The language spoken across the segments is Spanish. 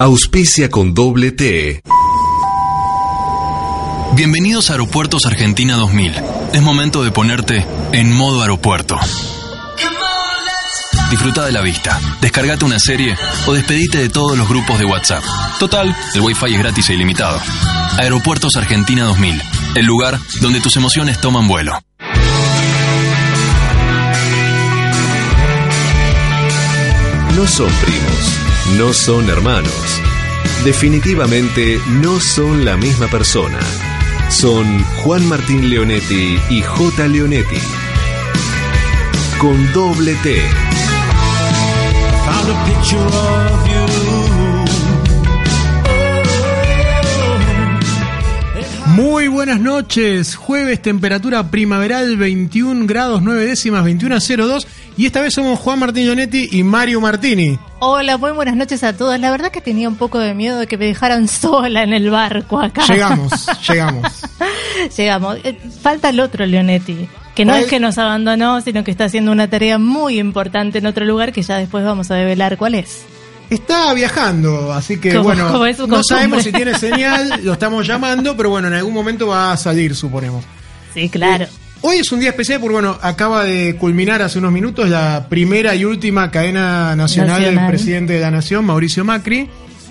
Auspicia con doble T. Bienvenidos a Aeropuertos Argentina 2000. Es momento de ponerte en modo aeropuerto. Disfruta de la vista, descargate una serie o despedite de todos los grupos de WhatsApp. Total, el Wi-Fi es gratis e ilimitado. Aeropuertos Argentina 2000, el lugar donde tus emociones toman vuelo. No son primos, no son hermanos. Definitivamente no son la misma persona. Son Juan Martín Leonetti y J. Leonetti. Con doble T. Found a Muy buenas noches, jueves temperatura primaveral 21 grados 9 décimas 21 a 02 y esta vez somos Juan Martín Leonetti y Mario Martini. Hola, muy buenas noches a todos. La verdad que tenía un poco de miedo de que me dejaran sola en el barco acá. Llegamos, llegamos. Llegamos. Eh, Falta el otro Leonetti, que no es que nos abandonó, sino que está haciendo una tarea muy importante en otro lugar que ya después vamos a develar cuál es. Está viajando, así que Como- bueno, como no sabemos si tiene señal, lo estamos llamando, pero bueno, en algún momento va a salir, suponemos. Sí, claro. Hoy es un día especial porque bueno, acaba de culminar hace unos minutos la primera y última cadena nacional, del presidente de la nación, Mauricio Macri.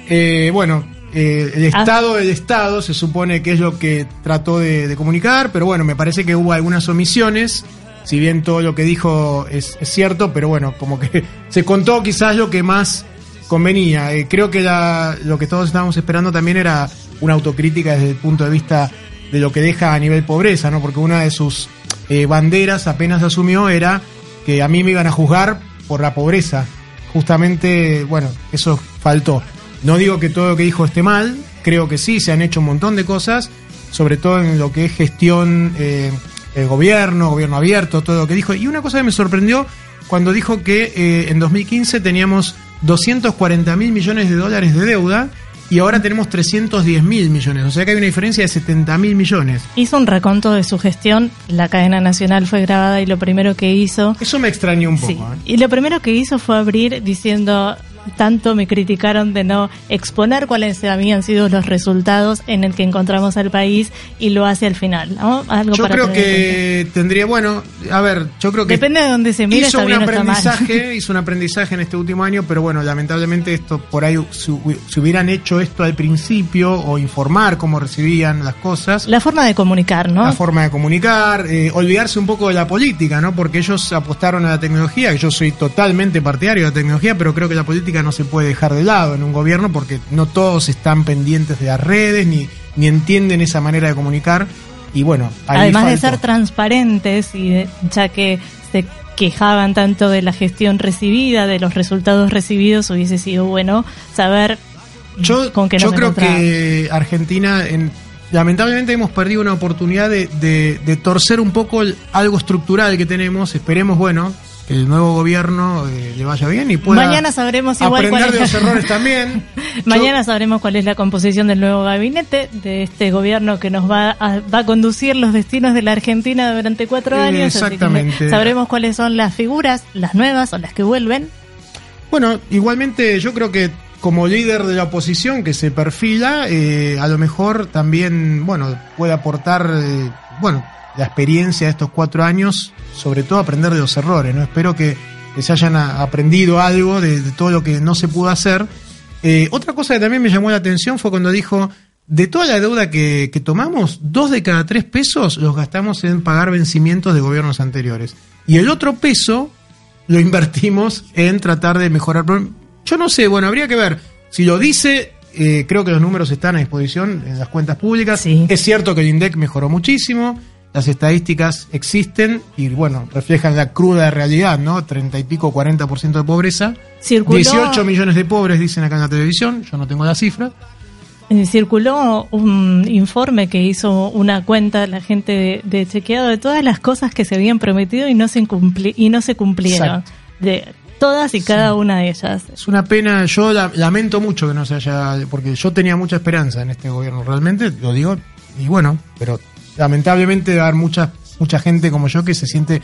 Eh, bueno, eh, el Ah. estado del estado se supone que es lo que trató de, de comunicar, pero bueno, me parece que hubo algunas omisiones. Si bien todo lo que dijo es, es cierto, pero bueno, como que se contó quizás lo que más convenía. Eh, creo que la- lo que todos estábamos esperando también era una autocrítica desde el punto de vista de lo que deja a nivel pobreza, ¿no? Porque una de sus eh, banderas apenas asumió era que a mí me iban a juzgar por la pobreza. Justamente, bueno, eso faltó. No digo que todo lo que dijo esté mal, creo que sí, se han hecho un montón de cosas, sobre todo en lo que es gestión, eh, el gobierno, gobierno abierto, todo lo que dijo. Y una cosa que me sorprendió cuando dijo que eh, en 2015 teníamos 240 mil millones de dólares de deuda y ahora tenemos 310 mil millones. O sea que hay una diferencia de 70 mil millones. Hizo un raconto de su gestión, la cadena nacional fue grabada y lo primero que hizo... Eso me extrañó un poco. Sí, ¿eh? y lo primero que hizo fue abrir diciendo, tanto me criticaron de no exponer cuáles habían sido los resultados en el que encontramos al país y lo hace al final. ¿no? Algo Yo para creo que tendría, bueno, a ver, yo creo que Depende de dónde se mire, hizo un aprendizaje, hizo un aprendizaje en este último año, pero bueno, lamentablemente esto por ahí si, hu- si hubieran hecho esto al principio o informar cómo recibían las cosas, La forma de comunicar, ¿no? la forma de comunicar, eh, olvidarse un poco de la política, ¿no? Porque ellos apostaron a la tecnología, que yo soy totalmente partidario de la tecnología, pero creo que la política no se puede dejar de lado en un gobierno porque no todos están pendientes de las redes ni, ni entienden esa manera de comunicar. Y bueno, Además de ser transparentes y de- ya que se quejaban tanto de la gestión recibida, de los resultados recibidos, hubiese sido bueno saber Yo, con qué yo nos creo encontramos. que Argentina, en- lamentablemente hemos perdido una oportunidad de, de- de torcer un poco el- algo estructural que tenemos. Esperemos, bueno, que el nuevo gobierno eh, le vaya bien y pueda Mañana sabremos igual aprender cuál de es los errores también. Mañana sabremos cuál es la composición del nuevo gabinete, de este gobierno que nos va a, va a conducir los destinos de la Argentina durante cuatro Eh, años. exactamente. sabremos cuáles son las figuras, las nuevas o las que vuelven. Bueno, igualmente yo creo que como líder de la oposición que se perfila, eh, a lo mejor también, bueno, puede aportar, eh, bueno, la experiencia de estos cuatro años, sobre todo aprender de los errores, ¿no? Espero que, que se hayan aprendido algo de, de todo lo que no se pudo hacer. Eh, otra cosa que también me llamó la atención fue cuando dijo, de toda la deuda que, que tomamos, dos de cada tres pesos los gastamos en pagar vencimientos de gobiernos anteriores. Y el otro peso lo invertimos en tratar de mejorar. Yo no sé, bueno, habría que ver. Si lo dice, eh, creo que los números están a disposición en las cuentas públicas. Sí. Es cierto que el INDEC mejoró muchísimo. Las estadísticas existen y bueno, reflejan la cruda realidad, ¿no? 30 y pico, 40% de pobreza. Circuló- 18 millones de pobres, dicen acá en la televisión, yo no tengo la cifra. Eh, Circuló un informe que hizo una cuenta la gente de, de chequeado de todas las cosas que se habían prometido y no se incumpli- y no se cumplieron. Exacto. De todas y cada una de ellas. Es una pena, yo la- lamento mucho que no se haya, porque yo tenía mucha esperanza en este gobierno, realmente, lo digo, y bueno, pero lamentablemente a haber mucha, mucha gente como yo que se siente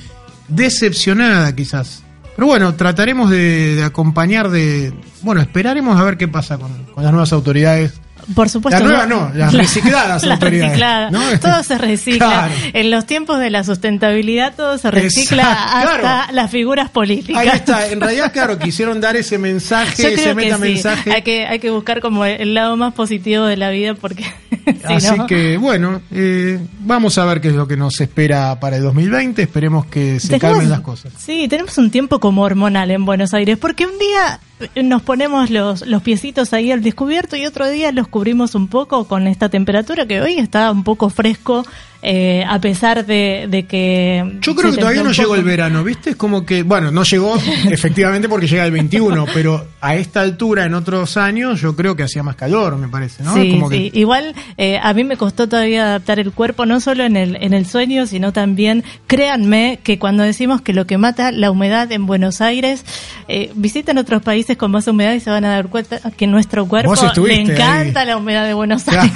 decepcionada quizás. Pero bueno, trataremos de, de acompañar, de, bueno, esperaremos a ver qué pasa con, con las nuevas autoridades. Por supuesto. Las nuevas no, las recicladas las recicladas. ¿no? Todo se recicla. Claro. En los tiempos de la sustentabilidad todo se recicla Exacto, hasta claro. las figuras políticas. Ahí está, en realidad, claro, quisieron dar ese mensaje, Yo ese que sí. metamensaje. Hay que, hay que buscar como el lado más positivo de la vida porque si Así no- que bueno, eh, vamos a ver qué es lo que nos espera para el 2020. Esperemos que se Tenemos- calmen las cosas. Sí, tenemos un tiempo como hormonal en Buenos Aires, porque un día nos ponemos los, los piecitos ahí al descubierto y otro día los cubrimos un poco con esta temperatura que hoy está un poco fresco, eh, a pesar de, de que... Yo creo que todavía no llegó el verano, ¿viste? Es como que, bueno, no llegó efectivamente porque llega el 21, pero a esta altura en otros años yo creo que hacía más calor, me parece, ¿no? Sí, Como sí. que Igual eh, a mí me costó todavía adaptar el cuerpo, no solo en el, en el sueño, sino también, créanme, que cuando decimos que lo que mata la humedad en Buenos Aires, eh, visiten otros países con más humedad y se van a dar cuenta que nuestro cuerpo le encanta ahí. la humedad de Buenos Claro.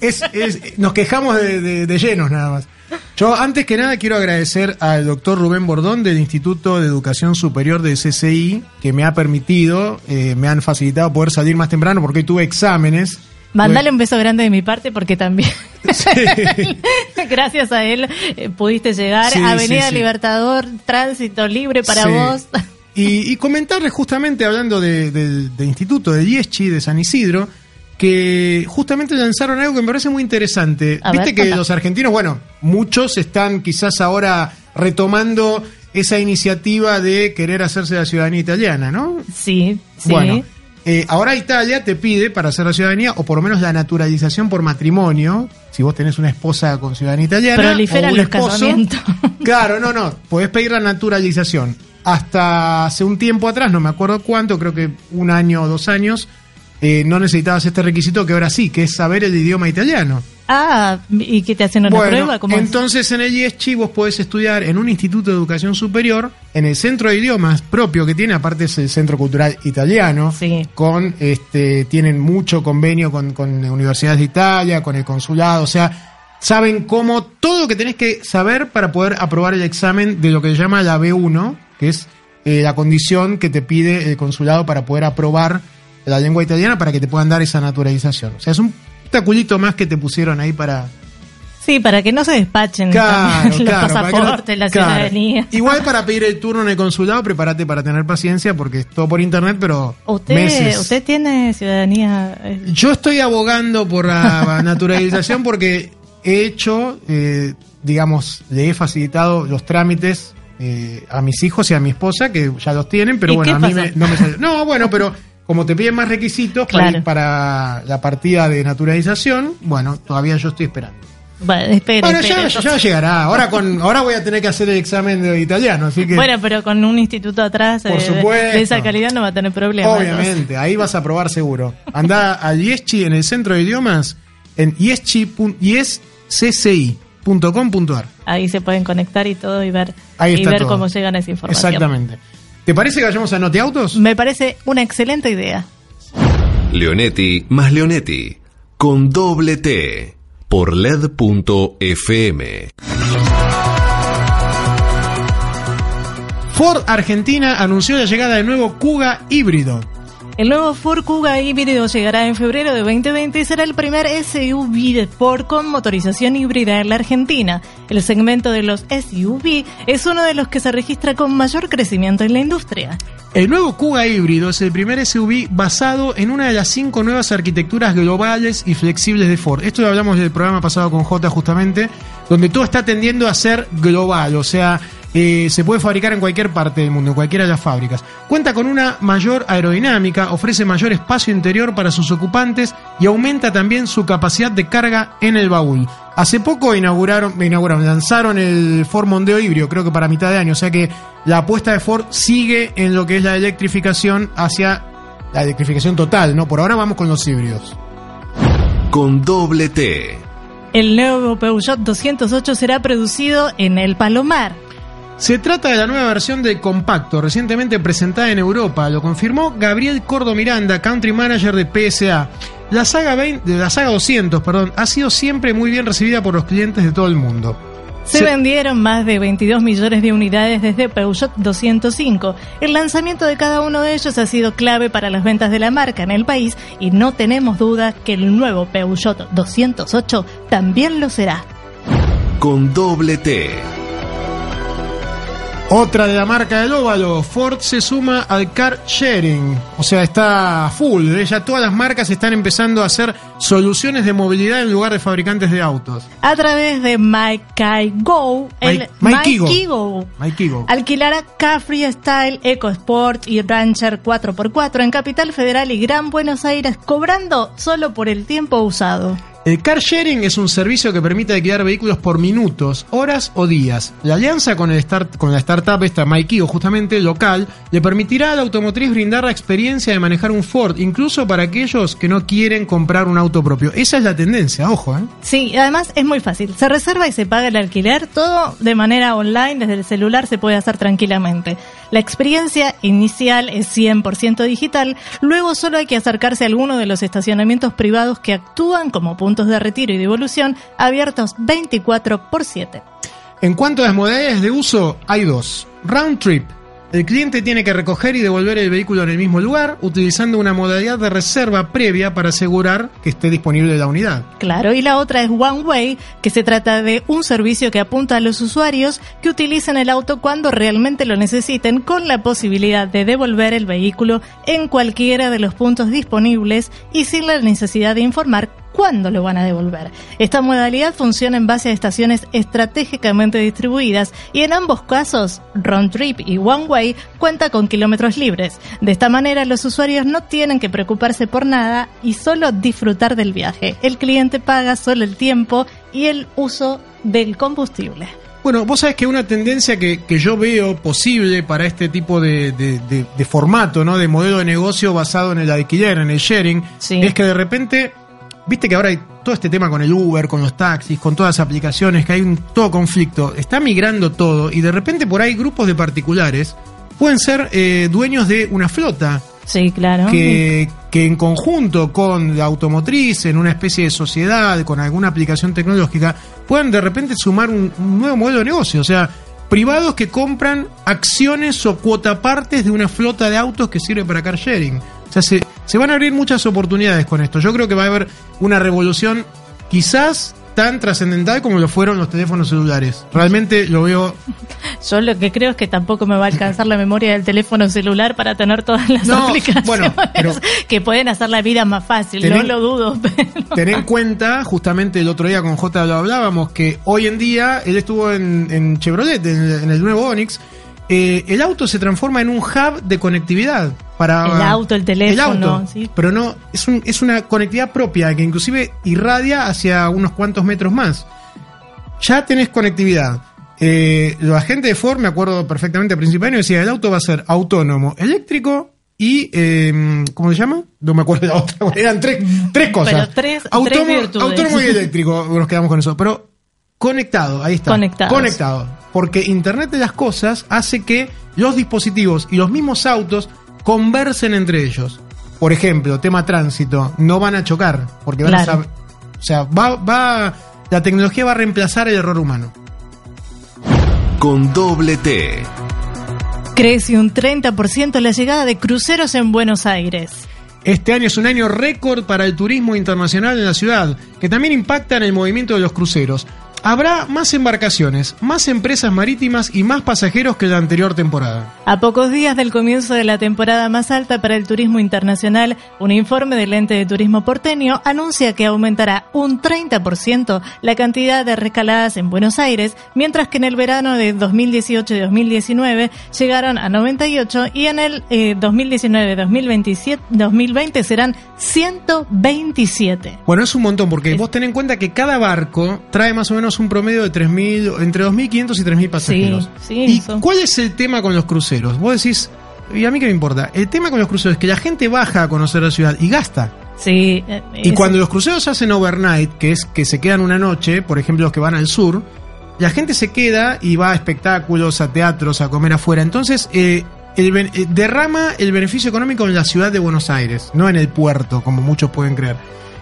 Es- es- nos quejamos de, de- de llenos nada más. Yo antes que nada quiero agradecer al doctor Rubén Bordón del Instituto de Educación Superior de CCI que me ha permitido, eh, me han facilitado poder salir más temprano porque hoy tuve exámenes. Mandale un beso grande de mi parte porque también, Sí. gracias a él, eh, pudiste llegar. Sí, Avenida sí. Libertador, tránsito libre para vos. Y, y comentarles justamente, hablando de- del del instituto de Dieschi, de San Isidro, que justamente lanzaron algo que me parece muy interesante. A Viste ver, que los argentinos, bueno, muchos están quizás ahora retomando esa iniciativa de querer hacerse la ciudadanía italiana, ¿no? Sí, sí. Bueno, eh, ahora Italia te pide para hacer la ciudadanía, o por lo menos la naturalización por matrimonio, si vos tenés una esposa con ciudadanía italiana. Proliferan o un los esposo, casamientos. Claro, no, no, podés pedir la naturalización. Hasta hace un tiempo atrás, no me acuerdo cuánto, creo que un año o dos años, eh, no necesitabas este requisito que ahora sí, que es saber el idioma italiano. Ah, ¿y qué te hacen una Bueno, prueba? ¿Cómo es? entonces en el IESCHI vos podés estudiar en un instituto de educación superior, en el centro de idiomas propio que tiene, aparte es el Centro Cultural Italiano, Sí. con este, tienen mucho convenio con, con universidades de Italia, con el consulado, o sea, saben cómo todo lo que tenés que saber para poder aprobar el examen de lo que se llama la B1, que es eh, la condición que te pide el consulado para poder aprobar la lengua italiana para que te puedan dar esa naturalización. O sea, es un taculito más que te pusieron ahí para, Sí, para que no se despachen Claro, los claro, no- pasaportes, la claro. ciudadanía. Igual para pedir el turno en el consulado, prepárate para tener paciencia porque es todo por internet, pero ¿Usted, meses. ¿Usted tiene ciudadanía? eh, Yo estoy abogando por la naturalización porque he hecho, eh, digamos, le he facilitado los trámites eh, a mis hijos y a mi esposa, que ya los tienen, pero ¿Y bueno, a mí me- no me salió. No, bueno, pero como te piden más requisitos para, Claro. para la partida de naturalización, bueno, todavía yo estoy esperando. Bueno, espere, Bueno, espere, ya, llegará. Ahora con ahora voy a tener que hacer el examen de italiano, así que Bueno, pero con un instituto atrás eh, Por de- esa calidad no va a tener problema. obviamente, ahí vas a probar seguro. Anda a IESCHI en el centro de idiomas en ieschi.com.ar. Ahí se pueden conectar y todo y ver, y ver todo. cómo llegan a esa información. Exactamente. ¿Te parece que vayamos a Noteautos? Me parece una excelente idea. Leonetti más Leonetti. Con doble T. Por LED.fm. Ford Argentina anunció la llegada del nuevo Kuga híbrido. El nuevo Ford Kuga híbrido llegará en febrero de 2020 y será el primer SUV de Ford con motorización híbrida en la Argentina. El segmento de los SUV es uno de los que se registra con mayor crecimiento en la industria. El nuevo Kuga híbrido es el primer SUV basado en una de las cinco nuevas arquitecturas globales y flexibles de Ford. Esto lo hablamos del programa pasado con J justamente, donde todo está tendiendo a ser global, o sea, eh, se puede fabricar en cualquier parte del mundo, en cualquiera de las fábricas. Cuenta con una mayor aerodinámica, ofrece mayor espacio interior para sus ocupantes y aumenta también su capacidad de carga en el baúl. Hace poco inauguraron, inauguraron, lanzaron el Ford Mondeo híbrido, creo que para mitad de año, o sea que la apuesta de Ford sigue en lo que es la electrificación hacia la electrificación total, ¿no? Por ahora vamos con los híbridos. Con doble T. El nuevo Peugeot 208 será producido en el Palomar. Se trata de la nueva versión del compacto, recientemente presentada en Europa. Lo confirmó Gabriel Cordo Miranda, country manager de PSA. La saga, 20 de la saga 200 perdón, ha sido siempre muy bien recibida por los clientes de todo el mundo. Se, Se- vendieron más de 22 millones de unidades desde Peugeot 205. El lanzamiento de cada uno de ellos ha sido clave para las ventas de la marca en el país y no tenemos duda que el nuevo Peugeot 208 también lo será. Con doble T. Otra de la marca del óvalo, Ford se suma al car sharing, o sea, está full, ¿eh? ya todas las marcas están empezando a hacer soluciones de movilidad en lugar de fabricantes de autos. A través de My Go, el Mike- Mikey Go. Mikey Go Mikey Go. alquilará Car Freestyle, EcoSport y Rancher 4x4 en Capital Federal y Gran Buenos Aires, cobrando solo por el tiempo usado. El car sharing es un servicio que permite alquilar vehículos por minutos, horas o días. La alianza con, el start, con la startup esta Maikio, justamente local, le permitirá a la automotriz brindar la experiencia de manejar un Ford, incluso para aquellos que no quieren comprar un auto propio. Esa es la tendencia, ojo, ¿eh? Sí, además es muy fácil. Se reserva y se paga el alquiler, todo de manera online, desde el celular se puede hacer tranquilamente. La experiencia inicial es 100% digital, luego solo hay que acercarse a alguno de los estacionamientos privados que actúan como puntos de retiro y devolución abiertos 24 por 7. En cuanto a las modalidades de uso, hay dos. Round trip. El cliente tiene que recoger y devolver el vehículo en el mismo lugar, utilizando una modalidad de reserva previa para asegurar que esté disponible la unidad. Claro, y la otra es One Way, que se trata de un servicio que apunta a los usuarios que utilicen el auto cuando realmente lo necesiten, con la posibilidad de devolver el vehículo en cualquiera de los puntos disponibles y sin la necesidad de informar cuándo lo van a devolver. Esta modalidad funciona en base a estaciones estratégicamente distribuidas y en ambos casos, Round Trip y One Way cuenta con kilómetros libres. De esta manera los usuarios no tienen que preocuparse por nada y solo disfrutar del viaje. El cliente paga solo el tiempo y el uso del combustible. Bueno, vos sabés que una tendencia que, que yo veo posible para este tipo de, de- de- de formato, ¿no? De modelo de negocio basado en el alquiler, en el sharing, Sí. es que de repente, viste que ahora hay todo este tema con el Uber, con los taxis, con todas las aplicaciones, que hay un todo conflicto, está migrando todo y de repente por ahí grupos de particulares pueden ser eh, dueños de una flota Sí, claro. que, que en conjunto con la automotriz, en una especie de sociedad, con alguna aplicación tecnológica, puedan de repente sumar un, un nuevo modelo de negocio. O sea, privados que compran acciones o cuotapartes de una flota de autos que sirve para car sharing. Sea, se, se van a abrir muchas oportunidades con esto. Yo creo que va a haber una revolución quizás tan trascendental como lo fueron los teléfonos celulares. Realmente lo veo Yo lo que creo es que tampoco me va a alcanzar la memoria del teléfono celular para tener todas las No, aplicaciones bueno, pero- que pueden hacer la vida más fácil. No lo dudo. Pero... Ten en cuenta, justamente el otro día con J lo hablábamos, que hoy en día él estuvo en, en Chevrolet, en, en el nuevo Onix. Eh, el auto se transforma en un hub de conectividad para El auto, el teléfono, el auto, sí. pero no es, un- es una conectividad propia que inclusive irradia hacia unos cuantos metros más. Ya tenés conectividad. Eh, la gente de Ford, me acuerdo perfectamente al principio de año, decía el auto va a ser autónomo, eléctrico y eh, ¿cómo se llama? No me acuerdo de la otra. Eran tres, tres cosas. Pero tres- autónomo, autónomo y eléctrico, nos quedamos con eso. Pero conectado, ahí está. Conectados. Conectado. Porque Internet de las cosas hace que los dispositivos y los mismos autos conversen entre ellos. Por ejemplo, tema tránsito, no van a chocar, porque van Claro. a saber. O sea, va, va, la tecnología va a reemplazar el error humano. Con doble T. Crece un 30% la llegada de cruceros en Buenos Aires. Este año es un año récord para el turismo internacional en la ciudad, que también impacta en el movimiento de los cruceros. Habrá más embarcaciones, más empresas marítimas y más pasajeros que la anterior temporada. A pocos días del comienzo de la temporada más alta para el turismo internacional, un informe del ente de turismo porteño anuncia que aumentará un 30% la cantidad de recaladas en Buenos Aires, mientras que en el verano de 2018 y 2019 llegaron a 98 y en el 2019-2020 serán 127. Bueno, es un montón porque vos ten en cuenta que cada barco trae más o menos un promedio de 3.000, entre 2.500 y 3.000 pasajeros. Sí, ¿Y son- cuál es el tema con los cruceros? Vos decís, ¿y a mí qué me importa? El tema con los cruceros es que la gente baja a conocer la ciudad y gasta. Sí, eh, Y cuando los cruceros se hacen overnight, que es que se quedan una noche, por ejemplo los que van al sur, la gente se queda y va a espectáculos, a teatros, a comer afuera. Entonces, eh, el eh, derrama el beneficio económico en la ciudad de Buenos Aires, no en el puerto, como muchos pueden creer.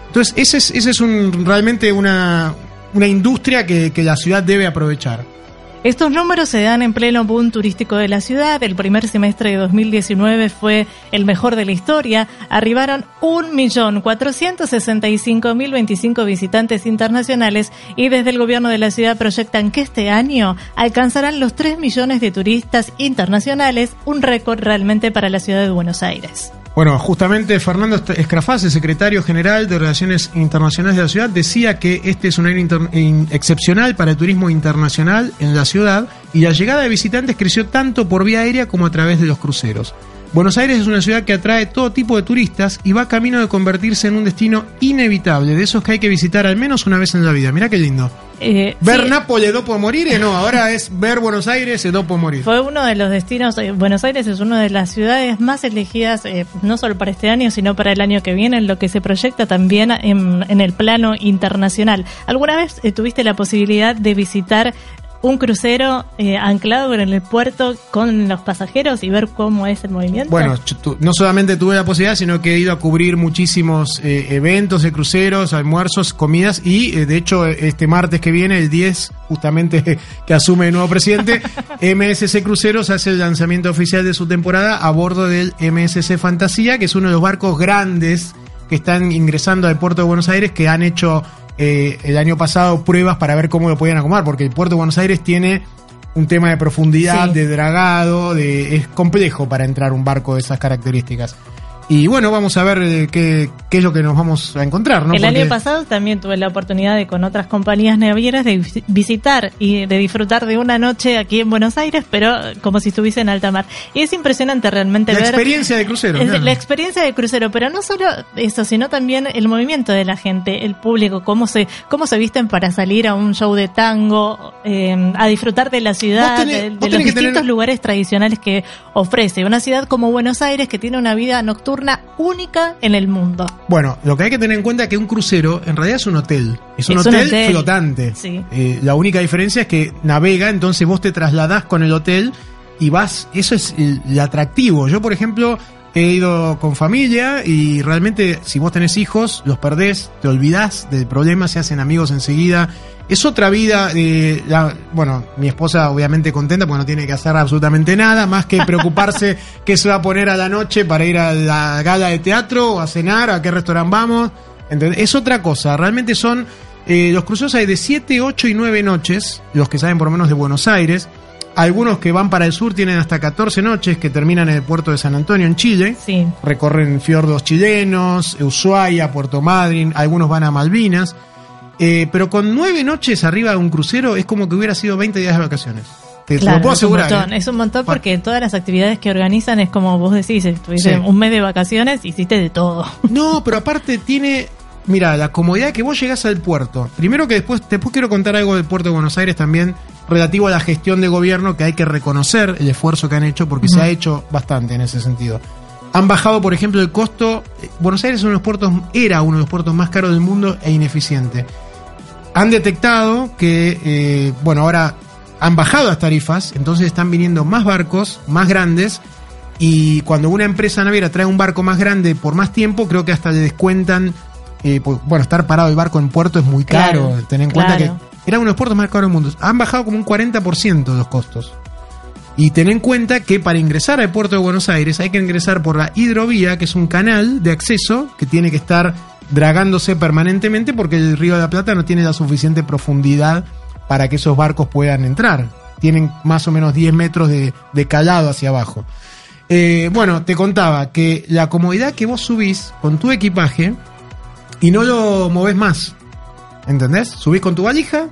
Entonces, ese es, ese es un, realmente una, una industria que, que la ciudad debe aprovechar. Estos números se dan en pleno boom turístico de la ciudad. El primer semestre de 2019 fue el mejor de la historia. Arribaron 1.465.025 visitantes internacionales y desde el gobierno de la ciudad proyectan que este año alcanzarán los 3 millones de turistas internacionales, un récord realmente para la ciudad de Buenos Aires. Bueno, justamente Fernando Escrafaz, el secretario general de Relaciones Internacionales de la ciudad, decía que este es un año excepcional para el turismo internacional en la ciudad y la llegada de visitantes creció tanto por vía aérea como a través de los cruceros. Buenos Aires es una ciudad que atrae todo tipo de turistas y va camino de convertirse en un destino inevitable, de esos que hay que visitar al menos una vez en la vida. Mirá qué lindo. Eh, Ver sí, Nápoles dopo morir, no, ahora es ver Buenos Aires dopo morir. Fue uno de los destinos, eh, Buenos Aires es una de las ciudades más elegidas, eh, no solo para este año, sino para el año que viene, en lo que se proyecta también en, en el plano internacional. ¿Alguna vez eh, tuviste la posibilidad de visitar un crucero eh, anclado en el puerto con los pasajeros y ver cómo es el movimiento? Bueno, yo no solamente tuve la posibilidad, sino que he ido a cubrir muchísimos eh, eventos de cruceros, almuerzos, comidas y eh, de hecho este martes que viene, el 10, justamente que asume el nuevo presidente, MSC Cruceros hace el lanzamiento oficial de su temporada a bordo del MSC Fantasía, que es uno de los barcos grandes que están ingresando al puerto de Buenos Aires que han hecho eh, el año pasado pruebas para ver cómo lo podían acomodar, porque el puerto de Buenos Aires tiene un tema de profundidad, Sí. de dragado, de, es complejo para entrar un barco de esas características. Y bueno, vamos a ver eh, qué, qué es lo que nos vamos a encontrar, ¿no? el Porque- año pasado también tuve la oportunidad de con otras compañías navieras de vis- visitar y de disfrutar de una noche aquí en Buenos Aires, pero como si estuviese en alta mar. Y es impresionante realmente la ver experiencia de crucero. Es claro. La experiencia de crucero, pero no solo eso, sino también el movimiento de la gente, el público, cómo se, cómo se visten para salir a un show de tango, eh, a disfrutar de la ciudad, tenés- de, de los distintos tener- lugares tradicionales que ofrece. Una ciudad como Buenos Aires que tiene una vida nocturna única en el mundo. Bueno, lo que hay que tener en cuenta es que un crucero en realidad es un hotel. Es un, Es un hotel, hotel. flotante. Sí. Eh, la única diferencia es que navega, entonces vos te trasladás con el hotel y vas. Eso es el, el atractivo. Yo, por ejemplo, he ido con familia y realmente, si vos tenés hijos, los perdés, te olvidás del problema, se hacen amigos enseguida. Es otra vida. eh, la- bueno, mi esposa obviamente contenta porque no tiene que hacer absolutamente nada más que preocuparse qué se va a poner a la noche para ir a la gala de teatro o a cenar, a qué restaurante vamos. ¿Entendés? Es otra cosa. Realmente son. eh, los cruceros hay de 7, 8 y 9 noches, los que saben por lo menos de Buenos Aires. Algunos que van para el sur tienen hasta 14 noches que terminan en el puerto de San Antonio, en Chile. Sí. Recorren fiordos chilenos, Ushuaia, Puerto Madryn, algunos van a Malvinas. Eh, pero con nueve noches arriba de un crucero es como que hubiera sido 20 días de vacaciones. Te, Claro, lo puedo es un asegurar. montón, ¿eh? es un montón porque todas las actividades que organizan es como vos decís, estuviste Sí. un mes de vacaciones, hiciste de todo. No, pero aparte tiene. Mira, la comodidad que vos llegás al puerto. Primero que después, después quiero contar algo del puerto de Buenos Aires también relativo a la gestión de gobierno, que hay que reconocer el esfuerzo que han hecho, porque se ha hecho bastante en ese sentido. Han bajado, por ejemplo, el costo. eh, Buenos Aires es uno de los puertos, era uno de los puertos más caros del mundo e ineficiente. Han detectado que, eh, bueno, ahora han bajado las tarifas, entonces están viniendo más barcos, más grandes, y cuando una empresa naviera trae un barco más grande por más tiempo, creo que hasta le descuentan. eh, pues, bueno, estar parado el barco en puerto es muy caro. Claro, Ten en cuenta que era uno de los puertos más caros del mundo. Han bajado como un 40% los costos. Y ten en cuenta que para ingresar al puerto de Buenos Aires hay que ingresar por la hidrovía, que es un canal de acceso que tiene que estar dragándose permanentemente porque el río de la Plata no tiene la suficiente profundidad para que esos barcos puedan entrar. Tienen más o menos 10 metros de, de calado hacia abajo. Eh, bueno, te contaba que la comodidad que vos subís con tu equipaje y no lo movés más. ¿Entendés? Subís con tu valija,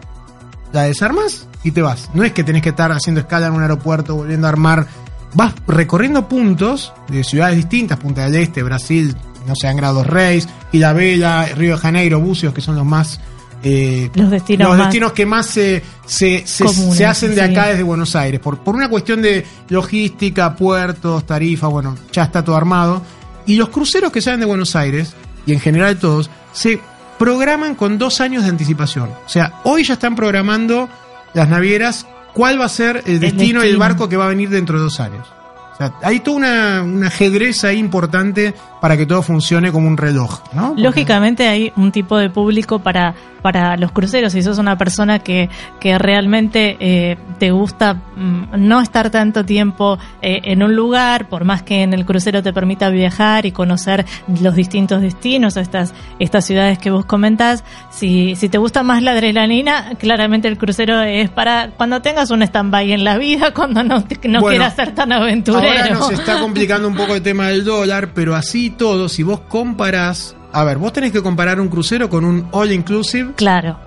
la desarmas y te vas. No es que tenés que estar haciendo escala en un aeropuerto, volviendo a armar. Vas recorriendo puntos de ciudades distintas, Punta del Este, Brasil, no sé, Grados Reis, Vela, Río de Janeiro, Bucios, que son los más eh, los destinos, los más destinos que más se, se, se, comunes, se hacen de sí. acá desde Buenos Aires. Por, por una cuestión de logística, puertos, tarifas, bueno, ya está todo armado. Y los cruceros que salen de Buenos Aires, y en general todos, se programan con dos años de anticipación. O sea, hoy ya están programando las navieras cuál va a ser el destino y el destino. barco que va a venir dentro de dos años. O sea, hay todo una, un ajedrez ahí importante para que todo funcione como un reloj, ¿no? Porque- Lógicamente hay un tipo de público para, para los cruceros. Si sos una persona que, que realmente eh, te gusta mm, no estar tanto tiempo eh, en un lugar, por más que en el crucero te permita viajar y conocer los distintos destinos, estas, estas ciudades que vos comentás, si, si te gusta más la adrenalina, claramente el crucero es para cuando tengas un stand-by en la vida, cuando no, no Bueno, quieras ser tan aventurero. Ahora nos está complicando un poco el tema del dólar, pero así todo, si vos comparás. A ver, vos tenés que comparar un crucero con un all inclusive. Claro.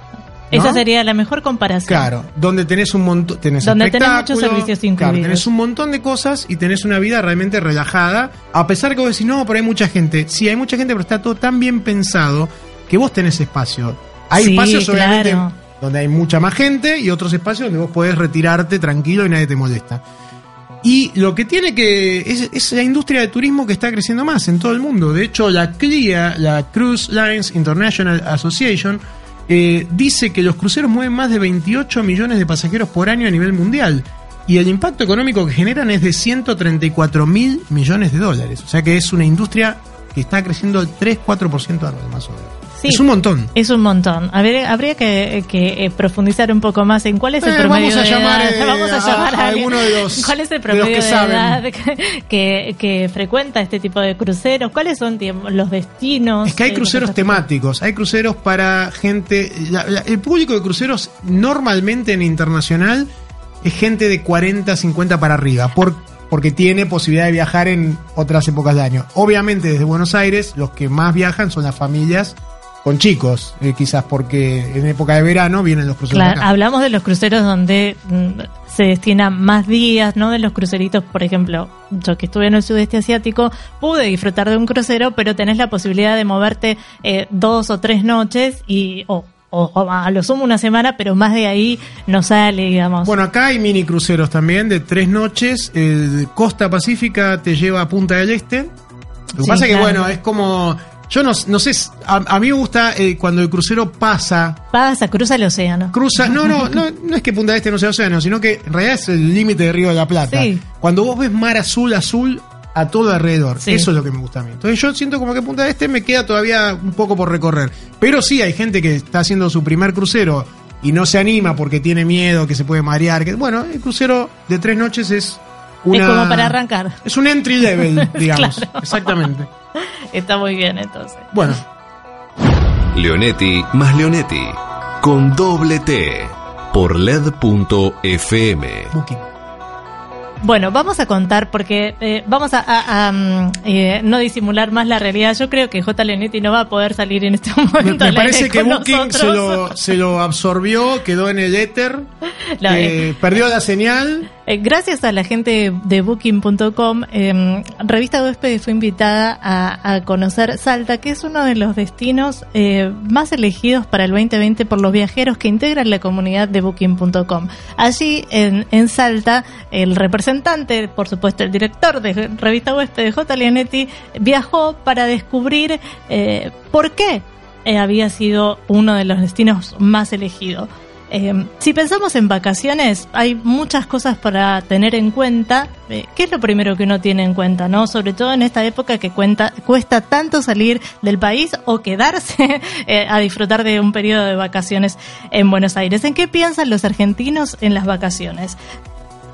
¿No? Esa sería la mejor comparación. Claro, donde tenés un montón, tenés Donde tenés muchos servicios claro, incluidos. tenés un montón de cosas y tenés una vida realmente relajada, a pesar que vos decís, no, pero hay mucha gente. Sí, hay mucha gente, pero está todo tan bien pensado que vos tenés espacio. Hay Sí, espacios, obviamente, claro. donde hay mucha más gente y otros espacios donde vos podés retirarte tranquilo y nadie te molesta. Y lo que tiene que. Es, es la industria de turismo que está creciendo más en todo el mundo. De hecho, la CLIA, la Cruise Lines International Association, eh, dice que los cruceros mueven más de 28 millones de pasajeros por año a nivel mundial. Y el impacto económico que generan es de 134 mil millones de dólares. O sea que es una industria que está creciendo al 3-4% anual, más o menos. Sí. Es un montón. Es un montón. A ver, habría que, que, eh, profundizar un poco más en cuál es el Eh, promedio vamos a de llamar, edad. eh, vamos a llamar a alguno de los- ¿Cuál es el de promedio que de, saben. edad que, que, que frecuenta este tipo de cruceros? ¿Cuáles son los destinos? Es que hay cruceros temáticos, hay cruceros para gente. la- la- el público de cruceros normalmente en internacional es gente de 40, 50 para arriba, por, porque tiene posibilidad de viajar en otras épocas de año. Obviamente desde Buenos Aires los que más viajan son las familias con chicos, eh, quizás porque en época de verano vienen los cruceros. Claro, acá. hablamos de los cruceros donde mm, se destinan más días, no de los cruceritos, por ejemplo, yo que estuve en el sudeste asiático, pude disfrutar de un crucero, pero tenés la posibilidad de moverte eh, dos o tres noches y o, o- o a lo sumo una semana, pero más de ahí no sale, digamos. Bueno, acá hay mini cruceros también de tres noches. El Costa Pacífica te lleva a Punta del Este. Lo que Sí, pasa es que, claro. bueno, es como. Yo no, no sé, a, a mí me gusta eh, cuando el crucero pasa, Pasa, cruza el océano. cruza. No, no, no, no es que Punta Este no sea océano, sino que en realidad es el límite de Río de la Plata. Sí. Cuando vos ves mar azul, azul a todo alrededor. Sí. Eso es lo que me gusta a mí. Entonces yo siento como que Punta Este me queda todavía un poco por recorrer. Pero sí, hay gente que está haciendo su primer crucero y no se anima porque tiene miedo, que se puede marear. Que, bueno, el crucero de tres noches es una... Es como para arrancar. Es un entry level, digamos. Claro. Exactamente. Está muy bien entonces. Bueno, Leonetti más Leonetti. Con doble T. Por LED.fm. Bueno, vamos a contar porque eh, vamos a, a- a, mm, eh, no disimular más la realidad. Yo creo que J. Leonetti no va a poder salir en este Me, momento. me al parece que Booking se lo, se lo absorbió, quedó en el éter, eh, perdió la señal. Eh, gracias a la gente de Booking.com, eh, Revista Huésped fue invitada a, conocer Salta, que es uno de los destinos eh, más elegidos para el 2020 por los viajeros que integran la comunidad de Booking.com. Allí en, Salta, el representante, por supuesto el director de Revista Huésped, J. Leonetti, viajó para descubrir eh, por qué había sido uno de los destinos más elegidos. Eh, si pensamos en vacaciones, hay muchas cosas para tener en cuenta. Eh, ¿Qué es lo primero que uno tiene en cuenta, no? Sobre todo en esta época que cuenta, cuesta tanto salir del país o quedarse eh, a disfrutar de un periodo de vacaciones en Buenos Aires. ¿En qué piensan los argentinos en las vacaciones?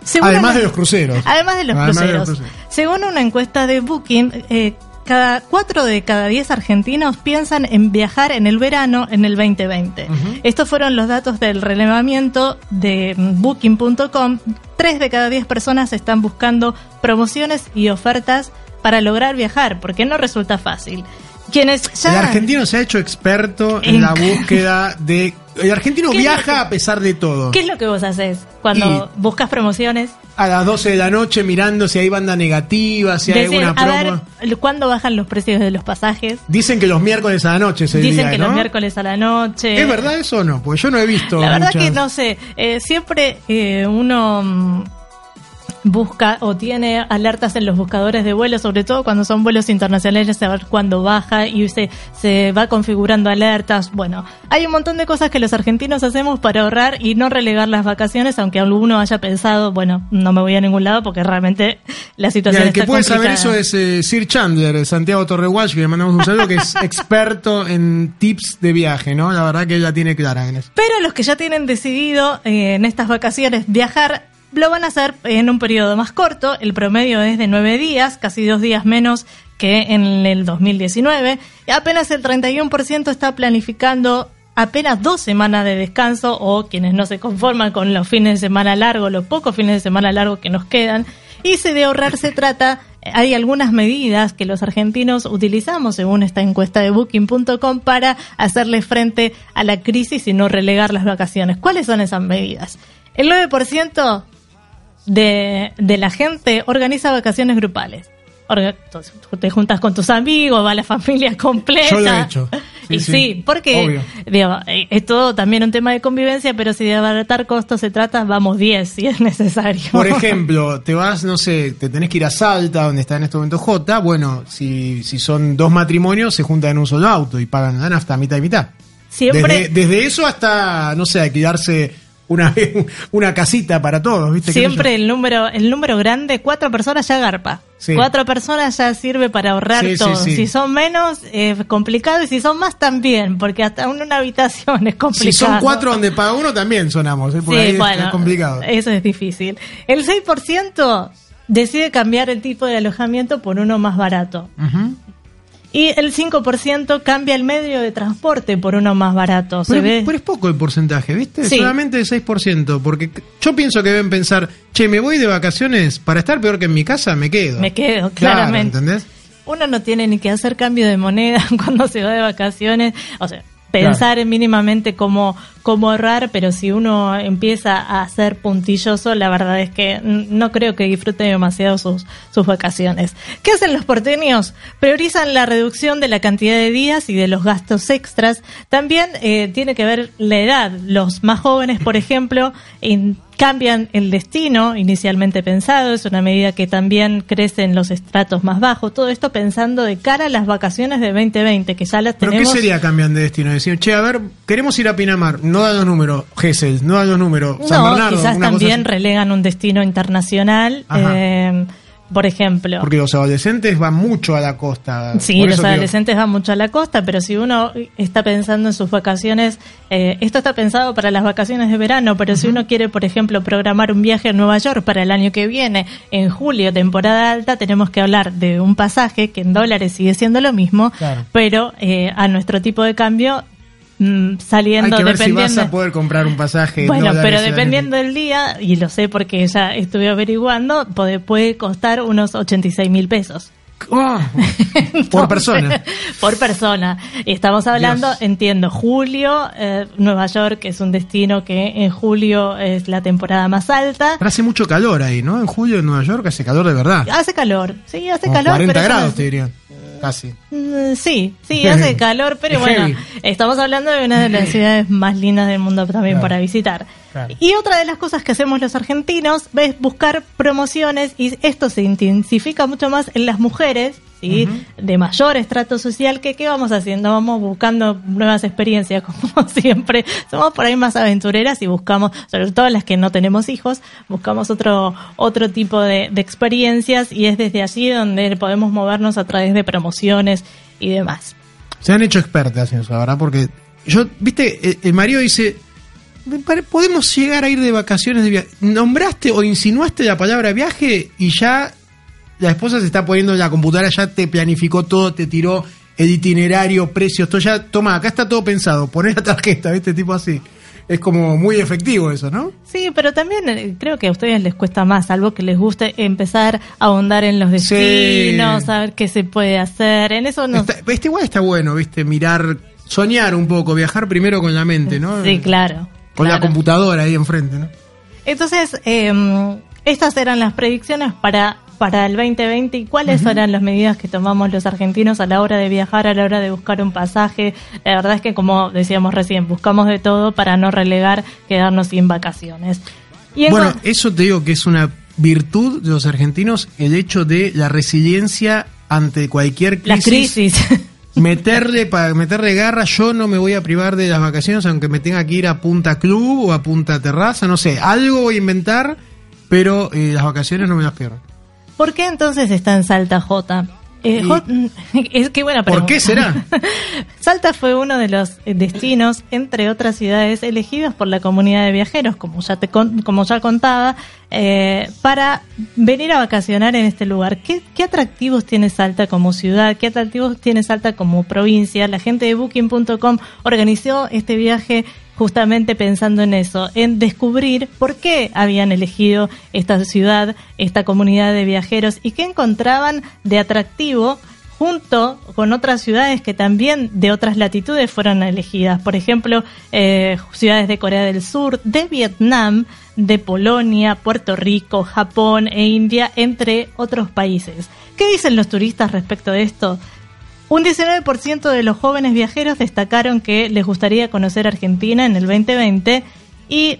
Según Además una- de los cruceros. Además de los Además de cruceros. los cruceros. Según una encuesta de Booking, eh, cada cuatro de cada diez argentinos piensan en viajar en el verano en el 2020. Estos fueron los datos del relevamiento de Booking.com. Tres de cada diez personas están buscando promociones y ofertas para lograr viajar, porque no resulta fácil. Quienes ya El argentino se ha hecho experto en, En- la búsqueda de. El argentino ¿Qué es lo viaja que- a pesar de todo. ¿Qué es lo que vos haces cuando buscas promociones? A las 12 de la noche mirando si hay banda negativa, si hay alguna a promo. ver, ¿cuándo bajan los precios de los pasajes? Dicen que los miércoles a la noche se Dicen día, que ¿no? los miércoles a la noche. ¿Es verdad eso o no? Porque yo no he visto. La verdad muchas- que no sé, eh, siempre eh, uno mm, busca o tiene alertas en los buscadores de vuelo, sobre todo cuando son vuelos internacionales, saber cuándo baja y se, se va configurando alertas. Bueno, hay un montón de cosas que los argentinos hacemos para ahorrar y no relegar las vacaciones, aunque alguno haya pensado, bueno, no me voy a ningún lado porque realmente la situación el que puede saber eso es eh, Sir Chandler, Santiago Torreguach, que le mandamos un saludo, que es experto en tips de viaje, ¿no? La verdad que ella tiene clara en eso. Pero los que ya tienen decidido eh, en estas vacaciones viajar, lo van a hacer en un periodo más corto. El promedio es de nueve días, casi dos días menos que en el 2019. Y apenas el 31% está planificando apenas dos semanas de descanso o quienes no se conforman con los fines de semana largos, los pocos fines de semana largos que nos quedan. Y si de ahorrar se trata, hay algunas medidas que los argentinos utilizamos según esta encuesta de booking.com para hacerle frente a la crisis y no relegar las vacaciones. ¿Cuáles son esas medidas? El 9% de, de la gente organiza vacaciones grupales. Orga- te juntas con tus amigos, va la familia completa. Yo lo he hecho. Sí, y sí. sí, porque digo, eh, es todo también un tema de convivencia, pero si de abaratar costos se trata, vamos 10 si es necesario. Por ejemplo, te vas, no sé, te tenés que ir a Salta, donde está en este momento J. Bueno, si, si son dos matrimonios, se juntan en un solo auto y pagan la nafta mitad y mitad. Siempre, Desde, desde eso hasta, no sé, alquilarse una, una casita para todos, ¿viste? ¿Qué sé siempre el número, el número grande, cuatro personas ya garpa. Sí. Cuatro personas ya sirve para ahorrar Sí, todo. sí. Si son menos, es complicado. Y si son más, también, porque hasta una habitación es complicado. Si son cuatro donde paga uno, también sonamos, ¿eh? Por ahí bueno, es complicado. Eso es difícil. El 6% decide cambiar el tipo de alojamiento por uno más barato. Ujú. Y el 5% cambia el medio de transporte por uno más barato. Se Pero, ve. pero es poco el porcentaje, ¿viste? Sí. Solamente el 6%, porque yo pienso que deben pensar, che, me voy de vacaciones, para estar peor que en mi casa, me quedo. Me quedo, Claro, claramente. ¿entendés? Uno no tiene ni que hacer cambio de moneda cuando se va de vacaciones. O sea, pensar en mínimamente cómo, cómo ahorrar, pero si uno empieza a ser puntilloso, la verdad es que no creo que disfrute demasiado sus, sus vacaciones. ¿Qué hacen los porteños? Priorizan la reducción de la cantidad de días y de los gastos extras. También eh, tiene que ver la edad. Los más jóvenes, por ejemplo, en- cambian el destino inicialmente pensado, es una medida que también crece en los estratos más bajos, todo esto pensando de cara a las vacaciones de 2020, que ya las ¿Pero tenemos. qué sería cambian de destino? Decir, che, a ver, queremos ir a Pinamar, no dan los números, Gesell, no dan los números, San no, Bernardo, quizás también relegan un destino internacional, eh, por ejemplo. Porque los adolescentes van mucho a la costa. Sí, los digo, adolescentes van mucho a la costa, pero si uno está pensando en sus vacaciones, eh, esto está pensado para las vacaciones de verano, pero si uno quiere, por ejemplo, programar un viaje a Nueva York para el año que viene, en julio, temporada alta, tenemos que hablar de un pasaje que en dólares sigue siendo lo mismo, Claro. pero eh, a nuestro tipo de cambio mm, Hay saliendo que ver si dependiendo vas a poder comprar un pasaje. en bueno, pero dependiendo del día, y lo sé porque ya estuve averiguando, puede, puede costar unos 86 mil pesos. Oh, por persona. Por persona. Estamos hablando, Dios. entiendo, julio, eh, Nueva York es un destino que en julio es la temporada más alta. Pero hace mucho calor ahí, ¿no? En julio en Nueva York hace calor de verdad. Hace calor, sí, hace Como calor. 40 pero eso no grados, te diría. Casi. Mm, Sí, sí, hace calor, pero bueno, estamos hablando de una de las ciudades más lindas del mundo también Claro. para visitar. Claro. Y otra de las cosas que hacemos los argentinos es buscar promociones y esto se intensifica mucho más en las mujeres, ¿sí? De mayor estrato social que qué vamos haciendo, vamos buscando nuevas experiencias como siempre. Somos por ahí más aventureras y buscamos, sobre todo las que no tenemos hijos, buscamos otro otro tipo de, de experiencias y es desde allí donde podemos movernos a través de promociones y demás. Se han hecho expertas en eso, ¿verdad? Porque yo, viste, el, marido dice, "Me pare- podemos llegar a ir de vacaciones de viaje. Nombraste o insinuaste la palabra viaje y ya la esposa se está poniendo en la computadora, ya te planificó todo, te tiró el itinerario, precios, todo ya, toma, acá está todo pensado, poner la tarjeta, ¿viste? Tipo así. Es como muy efectivo eso, ¿no? Sí, pero también eh, creo que a ustedes les cuesta más, algo que les guste empezar a ahondar en los destinos, Sí. saber qué se puede hacer. En eso no. Este igual está bueno, ¿viste? Mirar, soñar un poco, viajar primero con la mente, ¿no? Sí, claro. Con la computadora ahí enfrente, ¿no? Entonces, eh, estas eran las predicciones para, para el 2020 y cuáles eran las medidas que tomamos los argentinos a la hora de viajar, a la hora de buscar un pasaje. La verdad es que, como decíamos recién, buscamos de todo para no relegar, quedarnos sin vacaciones. Y Bueno, eso te digo que es una virtud de los argentinos, el hecho de la resiliencia ante cualquier la crisis. meterle para meterle garra yo no me voy a privar de las vacaciones aunque me tenga que ir a punta club o a punta terraza no sé algo voy a inventar pero eh, las vacaciones no me las pierdo ¿Por qué entonces está en Salta J? Eh, es que buena ¿por pregunta. qué será? Salta fue uno de los eh, destinos, entre otras ciudades, elegidos por la comunidad de viajeros, como ya te con- como ya contaba, eh, para venir a vacacionar en este lugar. ¿Qué, ¿Qué atractivos tiene Salta como ciudad? ¿Qué atractivos tiene Salta como provincia? La gente de Booking.com organizó este viaje justamente pensando en eso, en descubrir por qué habían elegido esta ciudad, esta comunidad de viajeros y qué encontraban de atractivo junto con otras ciudades que también de otras latitudes fueron elegidas. Por ejemplo, eh, ciudades de Corea del Sur, de Vietnam, de Polonia, Puerto Rico, Japón e India, entre otros países. ¿Qué dicen los turistas respecto de esto? Un 19% de los jóvenes viajeros destacaron que les gustaría conocer Argentina en el 2020 y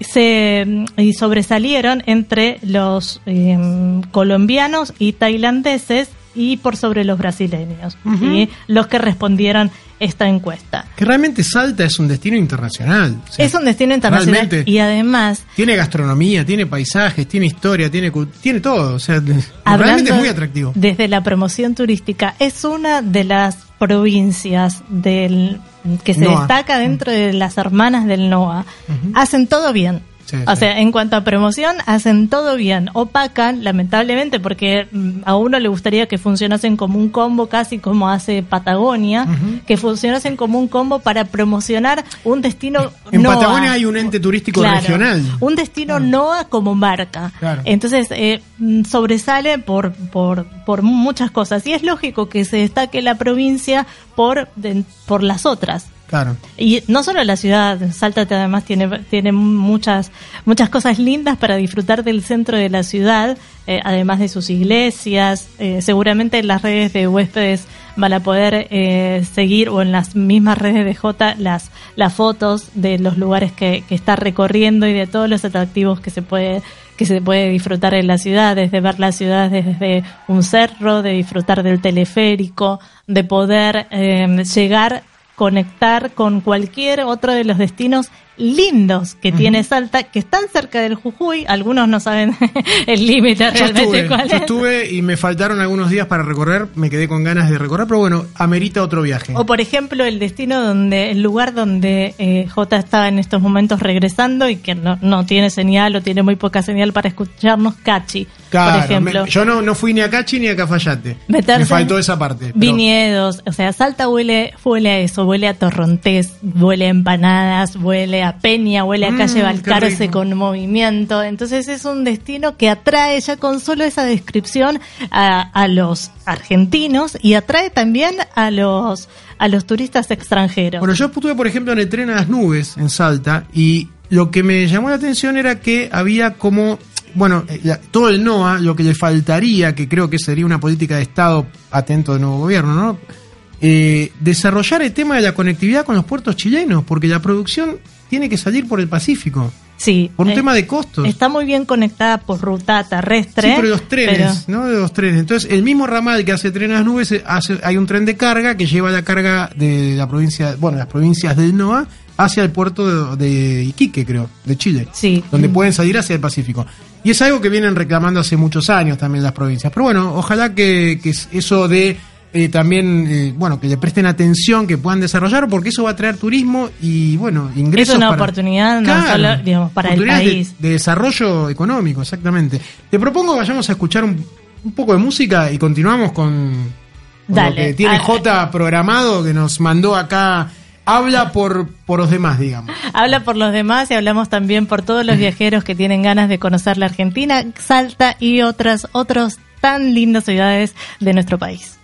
se y sobresalieron entre los eh, colombianos y tailandeses y por sobre los brasileños, ¿sí? los que respondieron esta encuesta. que realmente Salta es un destino internacional O sea, es un destino internacional realmente y además tiene gastronomía tiene paisajes tiene historia tiene tiene todo o sea realmente es muy atractivo Desde la promoción turística, es una de las provincias del que se NOA. destaca dentro de las hermanas del NOA. Hacen todo bien. Sí, o sí. sea, en cuanto a promoción, hacen todo bien. Opacan, lamentablemente, porque mm, a uno le gustaría que funcionasen como un combo, casi como hace Patagonia, que funcionasen como un combo para promocionar un destino en NOA. Patagonia hay un ente turístico Claro, regional Un destino NOA como marca. Claro. Entonces, eh, mm, sobresale por, por, por muchas cosas. Y es lógico que se destaque la provincia por, de- por las otras. Claro Y no solo la ciudad, Salta además tiene, tiene muchas, muchas cosas lindas para disfrutar del centro de la ciudad, eh, además de sus iglesias. eh, seguramente en las redes de huéspedes van a poder eh, seguir o en las mismas redes de J las, las fotos de los lugares que, que está recorriendo y de todos los atractivos que se puede que se puede disfrutar en la ciudad, desde ver la ciudad desde un cerro, de disfrutar del teleférico, de poder eh, llegar conectar con cualquier otro de los destinos lindos que tiene Salta, que están cerca del Jujuy. Algunos no saben el límite Yo realmente estuve, cuál yo es. estuve y me faltaron algunos días para recorrer, me quedé con ganas de recorrer, pero bueno, amerita otro viaje. O por ejemplo el destino donde, el lugar donde eh, J está en estos momentos regresando y que no, no tiene señal o tiene muy poca señal para escucharnos, Cachi, Claro, por ejemplo. me- yo no, no fui ni a Cachi ni a Cafayate. Meterse me faltó esa parte. pero- Viñedos, o sea, Salta huele, huele a eso, huele a torrontés, huele a empanadas, huele a peña, huele a Mm, calle Balcarce con movimiento. Entonces es un destino que atrae ya con solo esa descripción a, a los argentinos y atrae también a los a los turistas extranjeros. Bueno, yo estuve, por ejemplo, en el tren a las nubes en Salta y lo que me llamó la atención era que había como, bueno, eh, todo el NOA, lo que le faltaría, que creo que sería una política de Estado atento del nuevo gobierno, ¿no? Eh, desarrollar el tema de la conectividad con los puertos chilenos, porque la producción tiene que salir por el Pacífico, sí, por un eh, tema de costos. Está muy bien conectada por ruta terrestre. Sí, pero los trenes, pero- ¿no? De los trenes. Entonces, el mismo ramal que hace tren a las nubes, eh, hace, hay un tren de carga que lleva la carga de la provincia, bueno, las provincias del NOA hacia el puerto de, de Iquique, creo, de Chile. Sí. Donde pueden salir hacia el Pacífico. Y es algo que vienen reclamando hace muchos años también las provincias. Pero bueno, ojalá que, que eso de eh, también, eh, bueno, que le presten atención, que puedan desarrollar, porque eso va a traer turismo y, bueno, ingresos. Es una para- oportunidad no Claro, solo, digamos, para el de- país. de desarrollo económico, exactamente. Te propongo que vayamos a escuchar un un poco de música y continuamos con, con Dale. lo que tiene Ah, J programado que nos mandó acá. Habla por, por los demás, digamos. Habla por los demás y hablamos también por todos los viajeros que tienen ganas de conocer la Argentina, Salta y otras otros tan lindas ciudades de nuestro país.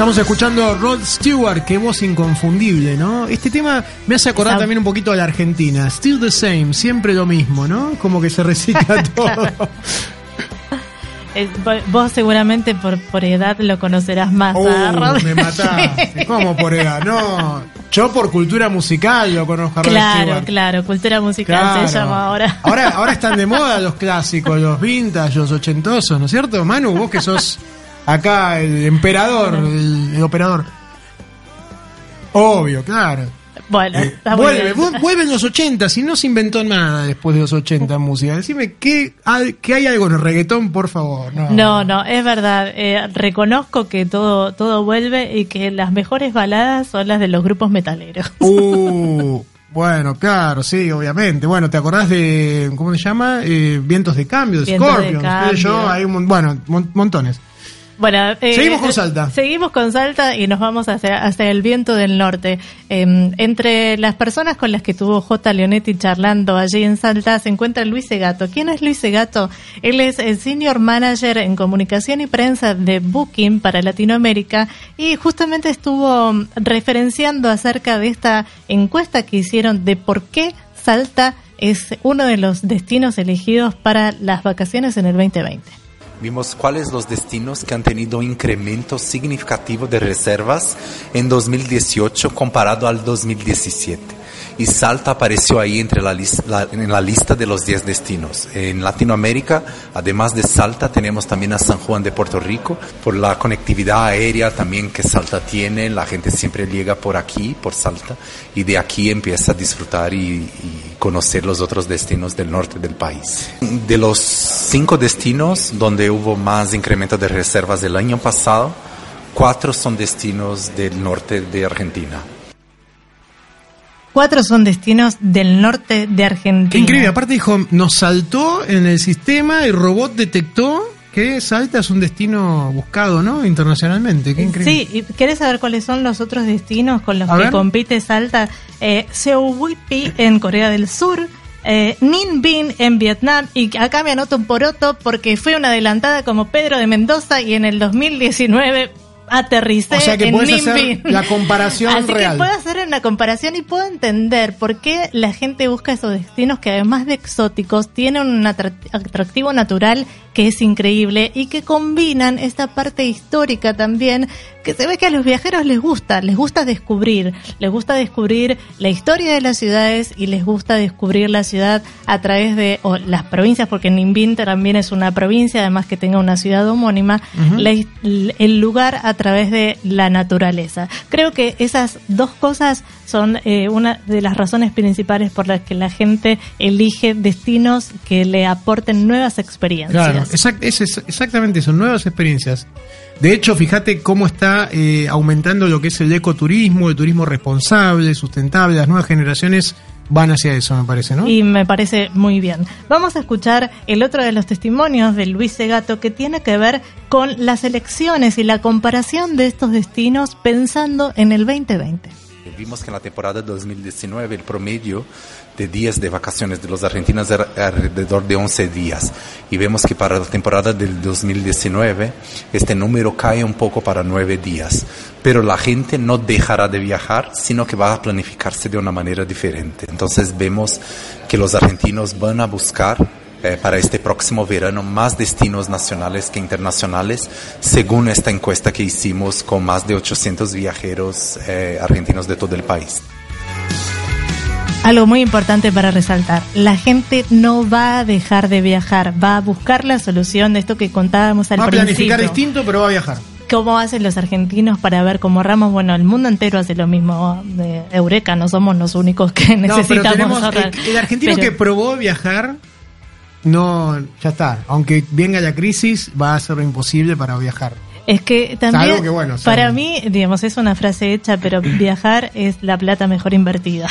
Estamos escuchando Rod Stewart, qué voz inconfundible, ¿no? Este tema me hace acordar también un poquito a la Argentina. Still the same, siempre lo mismo, ¿no? Como que se recicla todo. Eh, vo- vos seguramente por, por edad lo conocerás más. Uh, a Rod- me mataste. ¿Cómo por edad? No, yo por cultura musical lo conozco a Rod Claro, Stewart. claro, cultura musical Claro. se llama ahora. ahora. Ahora están de moda los clásicos, los vintage, los ochentosos, ¿no es cierto? Manu, vos que sos acá el emperador, el, el operador. Obvio, claro. Bueno, Eh, está muy vuelve, bien. vuelven los 80, si no se inventó nada después de los 80 en música. Decime que, hay- que hay algo en el reggaetón, por favor. No, No, no, es verdad. Eh, reconozco que todo, todo vuelve y que las mejores baladas son las de los grupos metaleros. Uh, bueno, claro, sí, obviamente. Bueno, ¿te acordás de, ¿cómo se llama? Eh, Vientos de Cambio, de Scorpions. Yo, hay un, bueno, mon- montones. Bueno, eh, Seguimos con Salta. Seguimos con Salta y nos vamos hacia, hacia el viento del norte. Eh, entre las personas con las que tuvo J. Leonetti charlando allí en Salta se encuentra Luis Segato. ¿Quién es Luis Segato? Él es el Senior Manager en Comunicación y Prensa de Booking para Latinoamérica y justamente estuvo mm, referenciando acerca de esta encuesta que hicieron de por qué Salta es uno de los destinos elegidos para las vacaciones en el 2020. Vimos cuáles los destinos que han tenido incremento significativo de reservas en 2018 comparado al 2017. y Salta apareció ahí entre la, la- en la lista de los 10 destinos. En Latinoamérica, además de Salta, tenemos también a San Juan de Puerto Rico, por la conectividad aérea también que Salta tiene, la gente siempre llega por aquí, por Salta, y de aquí empieza a disfrutar y, y conocer los otros destinos del norte del país. De los cinco destinos donde hubo más incremento de reservas del año pasado, cuatro son destinos del norte de Argentina. Cuatro son destinos del norte de Argentina. Qué increíble. Aparte dijo, nos saltó en el sistema y Robot detectó que Salta es un destino buscado, ¿no? Internacionalmente. Qué increíble. Sí, ¿y ¿querés saber cuáles son los otros destinos con los A que ver. compite Salta? Eh, Seoul Pi en Corea del Sur, eh, Ninh Binh en Vietnam, y acá me anoto un poroto porque fui una adelantada como Pedro de Mendoza y en el 2019 aterricé O sea que en Ninh hacer Binh. la comparación Así real. que puedo hacer una comparación y puedo entender por qué la gente busca esos destinos que además de exóticos tienen un atra- atractivo natural que es increíble y que combinan esta parte histórica también que se ve que a los viajeros les gusta, les gusta descubrir, les gusta descubrir la historia de las ciudades y les gusta descubrir la ciudad a través de o las provincias, porque Nimbin también es una provincia, además que tenga una ciudad homónima, la el lugar a través de la naturaleza. Creo que esas dos cosas son eh, una de las razones principales por las que la gente elige destinos que le aporten nuevas experiencias. Claro, exact- es, es exactamente eso, nuevas experiencias. De hecho, fíjate cómo está eh, aumentando lo que es el ecoturismo, el turismo responsable, sustentable. Las nuevas generaciones van hacia eso, me parece, ¿no? Y me parece muy bien. Vamos a escuchar el otro de los testimonios de Luis Segato que tiene que ver con las elecciones y la comparación de estos destinos pensando en el 2020. Vimos que en la temporada 2019 el promedio de días de vacaciones de los argentinos era alrededor de 11 días. Y vemos que para la temporada del 2019 este número cae un poco para 9 días. Pero la gente no dejará de viajar, sino que va a planificarse de una manera diferente. Entonces vemos que los argentinos van a buscar eh, para este próximo verano más destinos nacionales que internacionales, según esta encuesta que hicimos con más de 800 viajeros eh, argentinos de todo el país. Algo muy importante para resaltar, la gente no va a dejar de viajar, va a buscar la solución de esto que contábamos al va a planificar principio. distinto, pero va a viajar. ¿Cómo hacen los argentinos para ver cómo Ramos? Bueno, el mundo entero hace lo mismo. De Eureka, no somos los únicos que No, pero necesitamos tenemos ahorrar. el, el argentino Pero- que probó viajar, no, ya está. Aunque venga la crisis, va a ser imposible para viajar. Es que también, Salvo que, bueno, son- para mí, digamos, es una frase hecha, pero viajar es la plata mejor invertida.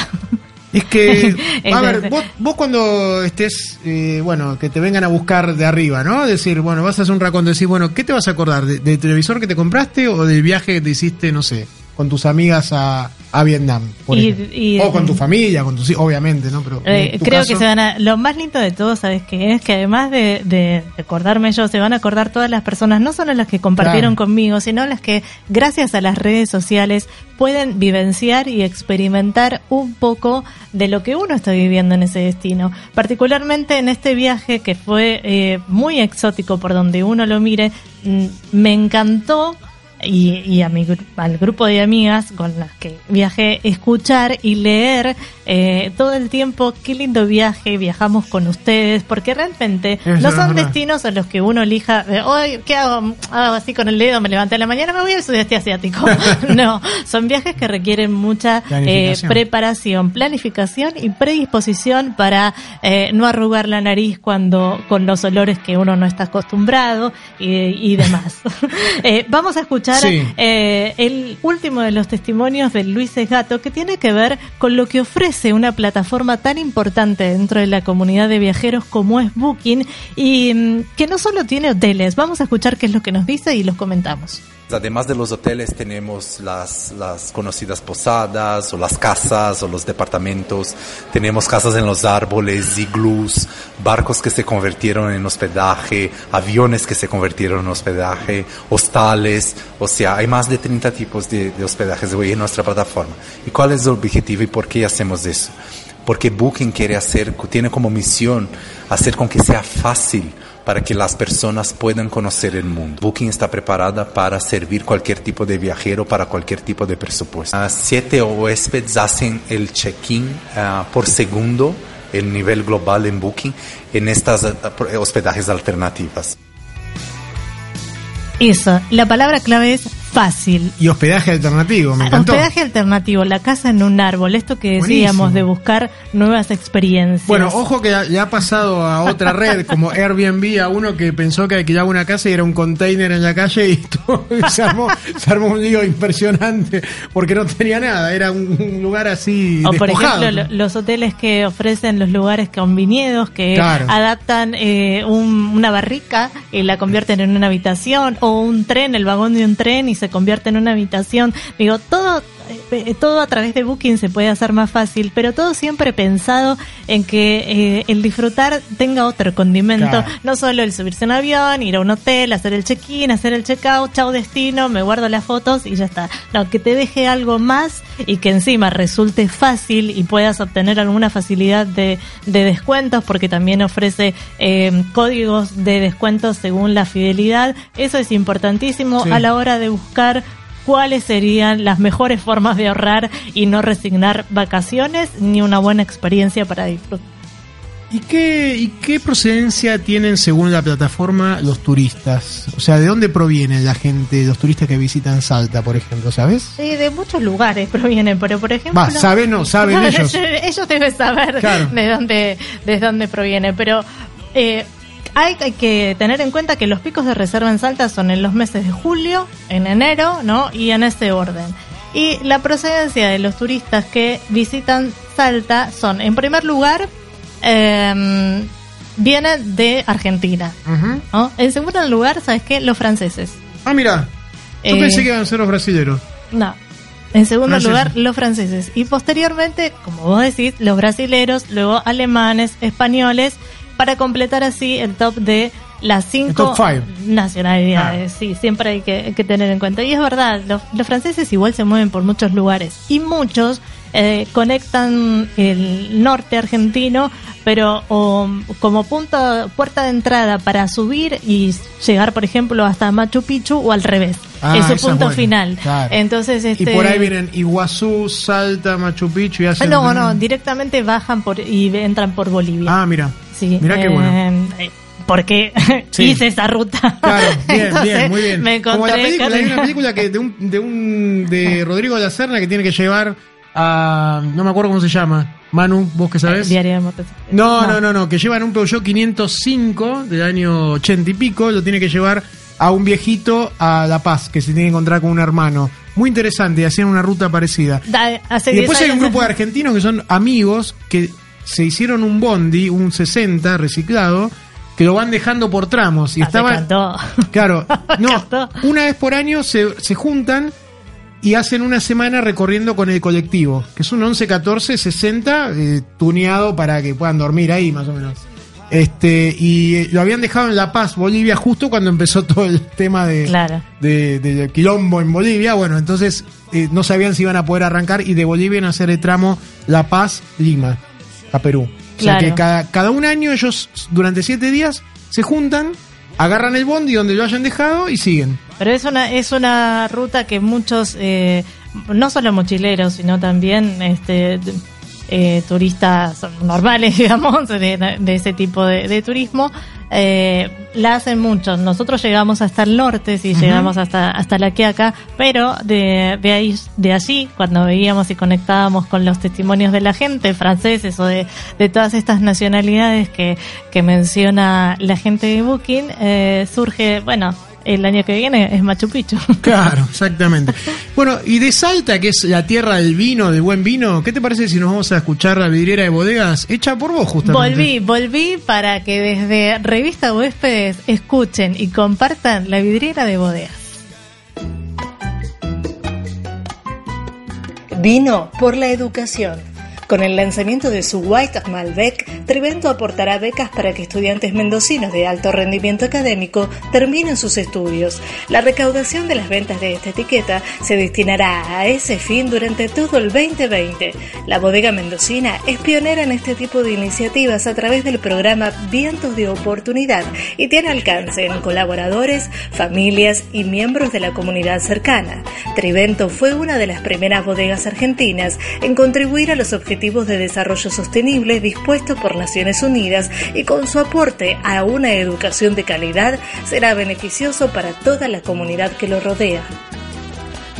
Es que, a ver, vos, vos cuando estés, eh, bueno, que te vengan a buscar de arriba, ¿no? Decir, bueno, vas a hacer un raconto, decir, bueno, ¿qué te vas a acordar? ¿De- ¿Del televisor que te compraste o del viaje que te hiciste, no sé, con tus amigas a, a Vietnam? por Y- o con tu familia, con tus obviamente, ¿no? Pero Eh, creo caso- que se van a. Lo más lindo de todo, ¿sabes qué es? Que además de, de acordarme yo, se van a acordar todas las personas, no solo las que compartieron Claro. conmigo, sino las que, gracias a las redes sociales, pueden vivenciar y experimentar un poco de lo que uno está viviendo en ese destino. Particularmente en este viaje que fue eh, muy exótico por donde uno lo mire, mm, me encantó y, y a mi, al grupo de amigas con las que viajé, escuchar y leer eh, todo el tiempo qué lindo viaje, viajamos con ustedes, porque realmente Eso no son destinos a los que uno elija, hoy, ¿qué hago? Hago así con el dedo, me levanté a la mañana, me voy al sudeste asiático. no, son viajes que requieren mucha eh, preparación, planificación y predisposición para eh, no arrugar la nariz cuando con los olores que uno no está acostumbrado y, y demás. Eh, vamos a escuchar Sí. eh, el último de los testimonios de Luis Esgato que tiene que ver con lo que ofrece una plataforma tan importante dentro de la comunidad de viajeros como es Booking y mm, que no solo tiene hoteles. Vamos a escuchar qué es lo que nos dice y los comentamos. Además de los hoteles tenemos las, las conocidas posadas o las casas o los departamentos. Tenemos casas en los árboles, iglús, barcos que se convirtieron en hospedaje, aviones que se convirtieron en hospedaje, hostales. O sea, hay más de 30 tipos de, de hospedajes hoy en nuestra plataforma. ¿Y cuál es el objetivo y por qué hacemos eso? Porque Booking quiere hacer, tiene como misión hacer con que sea fácil para que las personas puedan conocer el mundo. Booking está preparada para servir cualquier tipo de viajero para cualquier tipo de presupuesto. Ah, siete huéspedes hacen el check-in ah, por segundo, el nivel global en Booking, en estas ah, hospedajes alternativas. Eso, la palabra clave es fácil. Y hospedaje alternativo, me encantó. Hospedaje alternativo, la casa en un árbol, esto que decíamos Buenísimo. de buscar nuevas experiencias. Bueno, ojo que ya- ya ha pasado a otra red como Airbnb, a uno que pensó que alquilaba una casa y era un container en la calle y, todo- se, armó, se armó un lío impresionante porque no tenía nada, era un, lugar así O por ejemplo, lo- los hoteles que ofrecen los lugares con viñedos, que Claro. adaptan eh, un- una barrica y la convierten en una habitación, o un tren, el vagón de un tren y se convierte en una habitación. Digo, todo, todo a través de Booking se puede hacer más fácil, pero todo siempre pensado en que eh, el disfrutar tenga otro condimento. Claro. No solo el subirse a un avión, ir a un hotel, hacer el check-in, hacer el check-out, chao destino, me guardo las fotos y ya está. No, que te deje algo más y que encima resulte fácil y puedas obtener alguna facilidad de, de descuentos porque también ofrece eh, códigos de descuentos según la fidelidad. Eso es importantísimo Sí. a la hora de buscar cuáles serían las mejores formas de ahorrar y no resignar vacaciones ni una buena experiencia para disfrutar. ¿Y qué, ¿Y qué procedencia tienen según la plataforma los turistas? O sea, ¿de dónde proviene la gente, los turistas que visitan Salta, por ejemplo, sabes? Sí, de muchos lugares provienen, pero por ejemplo... Va, saben no, saben ellos. ellos deben saber Claro. de dónde de dónde proviene, pero eh, hay, hay que tener en cuenta que los picos de reserva en Salta son en los meses de julio, en enero, ¿no? Y en ese orden. Y la procedencia de los turistas que visitan Salta son, en primer lugar, eh, vienen de Argentina. En segundo lugar, ¿sabes qué? Los franceses. Ah, mira, yo Eh, pensé que iban a ser los brasileños. No. En segundo Franceses. lugar, los franceses. Y posteriormente, como vos decís, los brasileros, luego alemanes, españoles, para completar así el top de las cinco nacionalidades. Sí, siempre hay que, hay que tener en cuenta. Y es verdad, los, los franceses igual se mueven por muchos lugares. Y muchos eh, conectan el norte argentino, pero o, como punto, puerta de entrada para subir y llegar, por ejemplo, hasta Machu Picchu o al revés. Ah, es su punto buena. final. Claro. Entonces, Y este, por ahí vienen Iguazú, Salta, Machu Picchu y hacen... No, no, directamente bajan por y entran por Bolivia. Ah, mira. sí. Mirá qué eh, bueno. eh, Porque Sí. hice esa ruta. Claro, bien, Entonces, bien, muy bien. Me Como la película, hay una película que de un, de un de Rodrigo de la Serna que tiene que llevar a no me acuerdo cómo se llama. Manu, vos que sabés. Diario de motocicleta. No, no, no, no, que llevan un Peugeot 505 del año 80 y pico, lo tiene que llevar a un viejito a La Paz, que se tiene que encontrar con un hermano. Muy interesante, hacían una ruta parecida. Da- hace Y después 10 hay un grupo de argentinos que son amigos que se hicieron un bondi, un 60 reciclado, que lo van dejando por tramos. Y Ah, cantó. Claro, no, una vez por año se, se juntan y hacen una semana recorriendo con el colectivo, que es un 11, 14, 60, eh, tuneado para que puedan dormir ahí más o menos. Este, y eh, lo habían dejado en La Paz, Bolivia, justo cuando empezó todo el tema de, Claro. de, de- de quilombo en Bolivia. Bueno, entonces eh, no sabían si iban a poder arrancar y de Bolivia a hacer el tramo La Paz, Lima, a Perú. O sea que cada, cada un año ellos durante siete días se juntan, agarran el bondi donde lo hayan dejado y siguen. Pero es una es una ruta que muchos, eh, no solo mochileros, sino también este eh, turistas normales, digamos, de, de ese tipo de, de turismo, eh, la hacen muchos. Nosotros llegamos hasta el norte, sí, llegamos hasta hasta la Quiaca, pero de, de ahí de allí, cuando veíamos y conectábamos con los testimonios de la gente, franceses o de, de todas estas nacionalidades que, que menciona la gente de Booking, eh, surge, bueno, el año que viene es Machu Picchu. Claro, exactamente. Bueno, y de Salta, que es la tierra del vino, del buen vino, ¿qué te parece si nos vamos a escuchar la vidriera de bodegas hecha por vos justamente? Volví, volví para que desde Revista Huéspedes escuchen y compartan la vidriera de bodegas. Vino por la educación. Con el lanzamiento de su White Malbec, Trivento aportará becas para que estudiantes mendocinos de alto rendimiento académico terminen sus estudios. La recaudación de las ventas de esta etiqueta se destinará a ese fin durante todo el 2020. La bodega mendocina es pionera en este tipo de iniciativas a través del programa Vientos de Oportunidad y tiene alcance en colaboradores, familias y miembros de la comunidad cercana. Trivento fue una de las primeras bodegas argentinas en contribuir a los objetivos de desarrollo sostenible dispuestos por Naciones Unidas y con su aporte a una educación de calidad será beneficioso para toda la comunidad que lo rodea.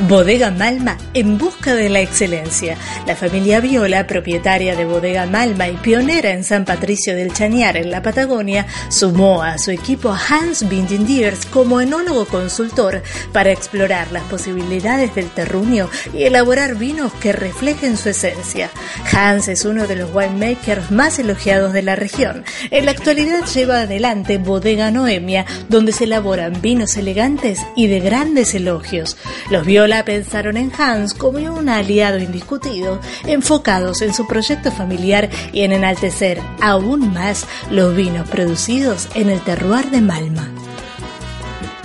Bodega Malma en busca de la excelencia. La familia Viola, propietaria de Bodega Malma y pionera en San Patricio del Chañar en la Patagonia, sumó a su equipo Hans Bindendiers como enólogo consultor para explorar las posibilidades del terruño y elaborar vinos que reflejen su esencia. Hans es uno de los winemakers más elogiados de la región. En la actualidad lleva adelante Bodega Noemia, donde se elaboran vinos elegantes y de grandes elogios. Los Viola pensaron en Hans como un aliado indiscutido, enfocados en su proyecto familiar y en enaltecer aún más los vinos producidos en el terroir de Malma.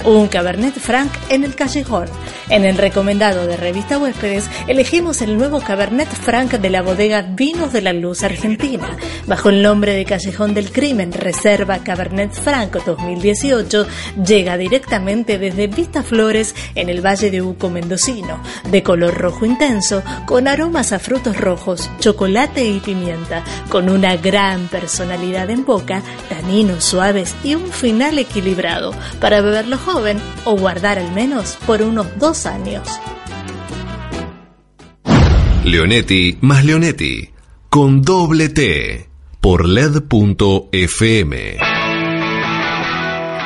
Un Cabernet Franc en el callejón. En el recomendado de Revista Huéspedes elegimos el nuevo Cabernet Franc de la bodega Vinos de la Luz Argentina. Bajo el nombre de Callejón del Crimen Reserva Cabernet Franc 2018, llega directamente desde Vista Flores en el Valle de Uco Mendocino, de color rojo intenso, con aromas a frutos rojos, chocolate y pimienta, con una gran personalidad en boca, taninos suaves y un final equilibrado, para beberlo joven o guardar al menos por unos dos años. Leonetti más Leonetti, con doble T, por LED.fm.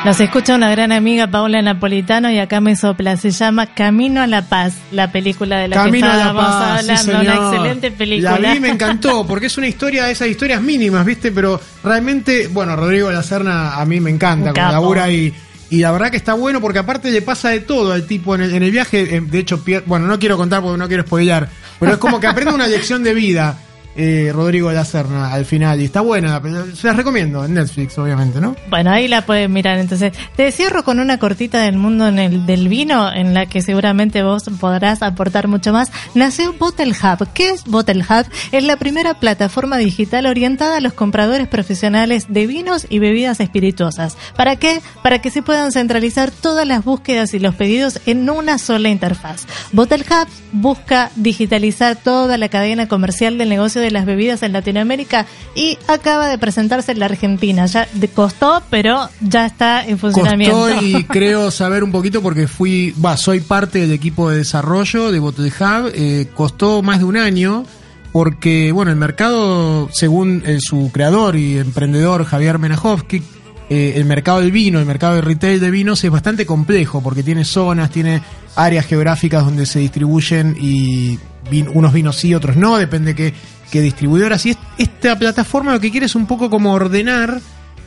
Nos escucha una gran amiga Paula Napolitano y acá me sopla. Se llama Camino a la Paz, la película de la Camino que a la estábamos Paz, sí, hablando. una señor. excelente película. La vi y me encantó, porque es una historia de esas historias mínimas, ¿viste? Pero realmente, bueno, Rodrigo de la Serna a mí me encanta, como labura y, y la verdad que está bueno porque aparte le pasa de todo al tipo en el, en el viaje. eh, De hecho, bueno, no quiero contar porque no quiero spoilear, pero es como que aprende una lección de vida. Eh, Rodrigo de Serna al final y está buena, se las recomiendo en Netflix obviamente, ¿no? Bueno, ahí la pueden mirar. Entonces, te cierro con una cortita del mundo en el, del vino, en la que seguramente vos podrás aportar mucho más. Nació Bottle Hub. ¿Qué es Bottle Hub? Es la primera plataforma digital orientada a los compradores profesionales de vinos y bebidas espirituosas. ¿Para qué? Para que se puedan centralizar todas las búsquedas y los pedidos en una sola interfaz. Bottle Hub busca digitalizar toda la cadena comercial del negocio de las bebidas en Latinoamérica y acaba de presentarse en la Argentina. Ya costó, pero ya está en funcionamiento. Costó y creo saber un poquito porque fui, va, soy parte del equipo de desarrollo de Bottle Hub. eh, costó más de un año porque, bueno, el mercado, según eh, su creador y emprendedor Javier Menajovsky, eh, el mercado del vino, el mercado de retail de vinos es bastante complejo porque tiene zonas, tiene áreas geográficas donde se distribuyen y vin- unos vinos sí, otros no, depende qué, qué distribuidoras. Y es- esta plataforma lo que quiere es un poco como ordenar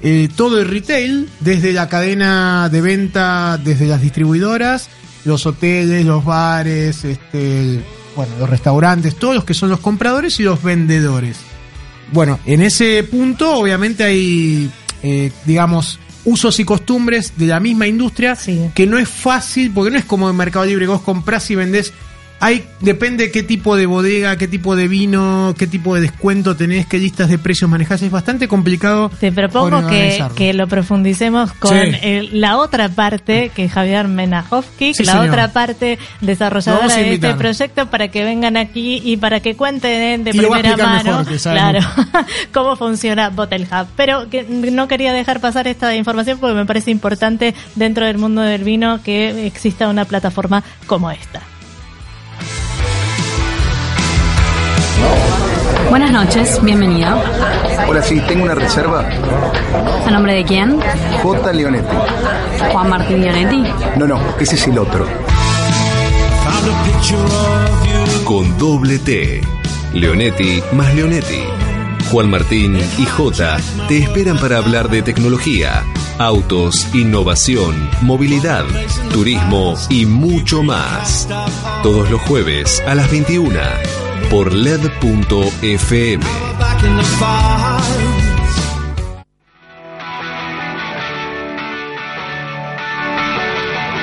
eh, todo el retail, desde la cadena de venta, desde las distribuidoras, los hoteles, los bares, este, bueno, los restaurantes, todos los que son los compradores y los vendedores. Bueno, en ese punto obviamente hay, eh, digamos, usos y costumbres de la misma industria que no es fácil, porque no es como en Mercado Libre, que vos comprás y vendés. Hay, depende qué tipo de bodega, qué tipo de vino, qué tipo de descuento tenés, qué listas de precios manejás. Es bastante complicado. Te propongo que, lo profundicemos con Sí. el- la otra parte, que es Javier Menajovsky, Sí, la señor. otra parte desarrolladora de este proyecto, para que vengan aquí y para que cuenten de Y primera mano mejor, claro, cómo funciona Bottle Hub. Pero que no quería dejar pasar esta información porque me parece importante dentro del mundo del vino que exista una plataforma como esta. Buenas noches, bienvenido. Hola, sí, tengo una reserva. ¿A nombre de quién? J. Leonetti. Juan Martín Leonetti. No, no, ese es el otro. Con doble T. Leonetti más Leonetti. Juan Martín y J te esperan para hablar de tecnología, autos, innovación, movilidad, turismo y mucho más. Todos los jueves a las 21 por LED.fm.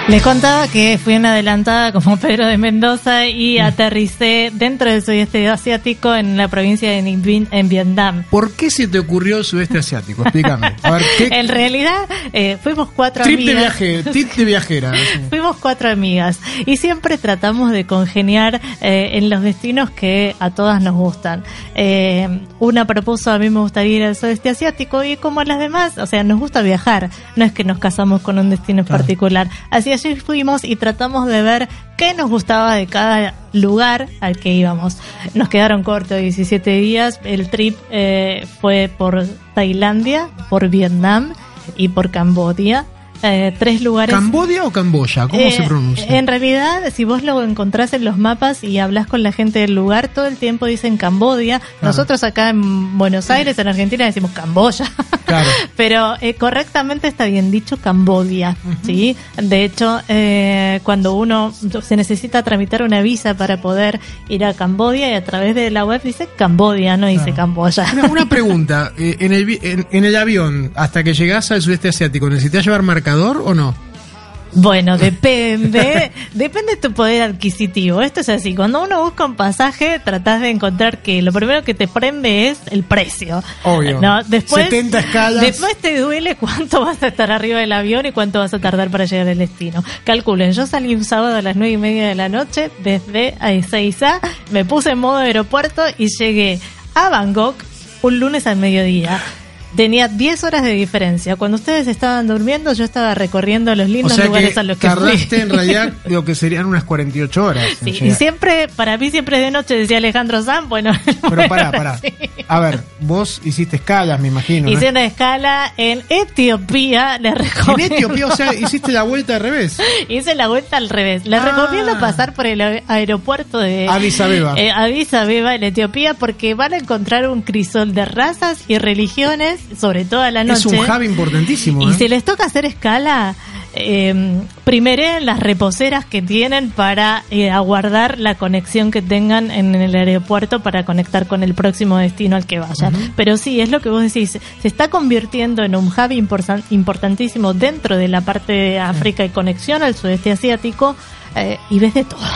Les contaba que fui una adelantada como Pedro de Mendoza y aterricé dentro del sudeste asiático en la provincia de Ninh en Vietnam. ¿Por qué se te ocurrió el sudeste asiático? Explícame. A ver, ¿qué En realidad, eh, fuimos cuatro trip de amigas. viaje, tip de viajera? Fuimos cuatro amigas y siempre tratamos de congeniar eh, en los destinos que a todas nos gustan. Eh, una propuso, a mí me gustaría ir al sudeste asiático y como a las demás, o sea, nos gusta viajar, no es que nos casamos con un destino en particular. Así allí fuimos y tratamos de ver qué nos gustaba de cada lugar al que íbamos. Nos quedaron cortos 17 días, el trip eh, fue por Tailandia, por Vietnam y por Cambodia. Eh, tres lugares ¿Cambodia o Camboya? ¿Cómo eh, se pronuncia? En realidad, si vos lo encontrás en los mapas y hablas con la gente del lugar, todo el tiempo dicen Cambodia. Nosotros acá en Buenos Aires, en Argentina, decimos Camboya. Claro. Pero eh, correctamente está bien dicho Cambodia, ¿sí? De hecho, eh, cuando uno se necesita tramitar una visa para poder ir a Cambodia y a través de la web dice Cambodia, no dice Camboya. Una, una pregunta, eh, en, el, en, en el avión, hasta que llegás al sudeste asiático, ¿necesitas llevar marcador o no? Bueno, depende, depende de tu poder adquisitivo. Esto es así, cuando uno busca un pasaje, tratás de encontrar que lo primero que te prende es el precio. Obvio. No, después, 70 escalas. Después te duele cuánto vas a estar arriba del avión y cuánto vas a tardar para llegar al destino. Calculen, yo salí un sábado a las nueve y media de la noche desde Ezeiza, me puse en modo aeropuerto y llegué a Bangkok un lunes al mediodía. Tenía 10 horas de diferencia. Cuando ustedes estaban durmiendo, yo estaba recorriendo los O lindos sea lugares que a los que fui. tardaste en realidad lo que serían unas 48 horas. en Sí, y siempre, para mí siempre es de noche, decía Alejandro Sanz, bueno, Pero pará, pará. A ver, vos hiciste escalas, me imagino. ¿no? hice una escala en Etiopía, les En recomiendo. Etiopía, o sea, hiciste la vuelta al revés. Hice la vuelta al revés. Les Ah. recomiendo pasar por el aeropuerto de Addis Abeba. eh, Addis Abeba en Etiopía porque van a encontrar un crisol de razas y religiones, sobre todo a la noche. Es un hub importantísimo. Y ¿eh? si les toca hacer escala, eh, primeren las reposeras que tienen para eh, aguardar la conexión que tengan en el aeropuerto para conectar con el próximo destino al que vayan. Pero sí, es lo que vos decís, se está convirtiendo en un hub importan- importantísimo dentro de la parte de África y conexión al sudeste asiático eh, y ves de todo.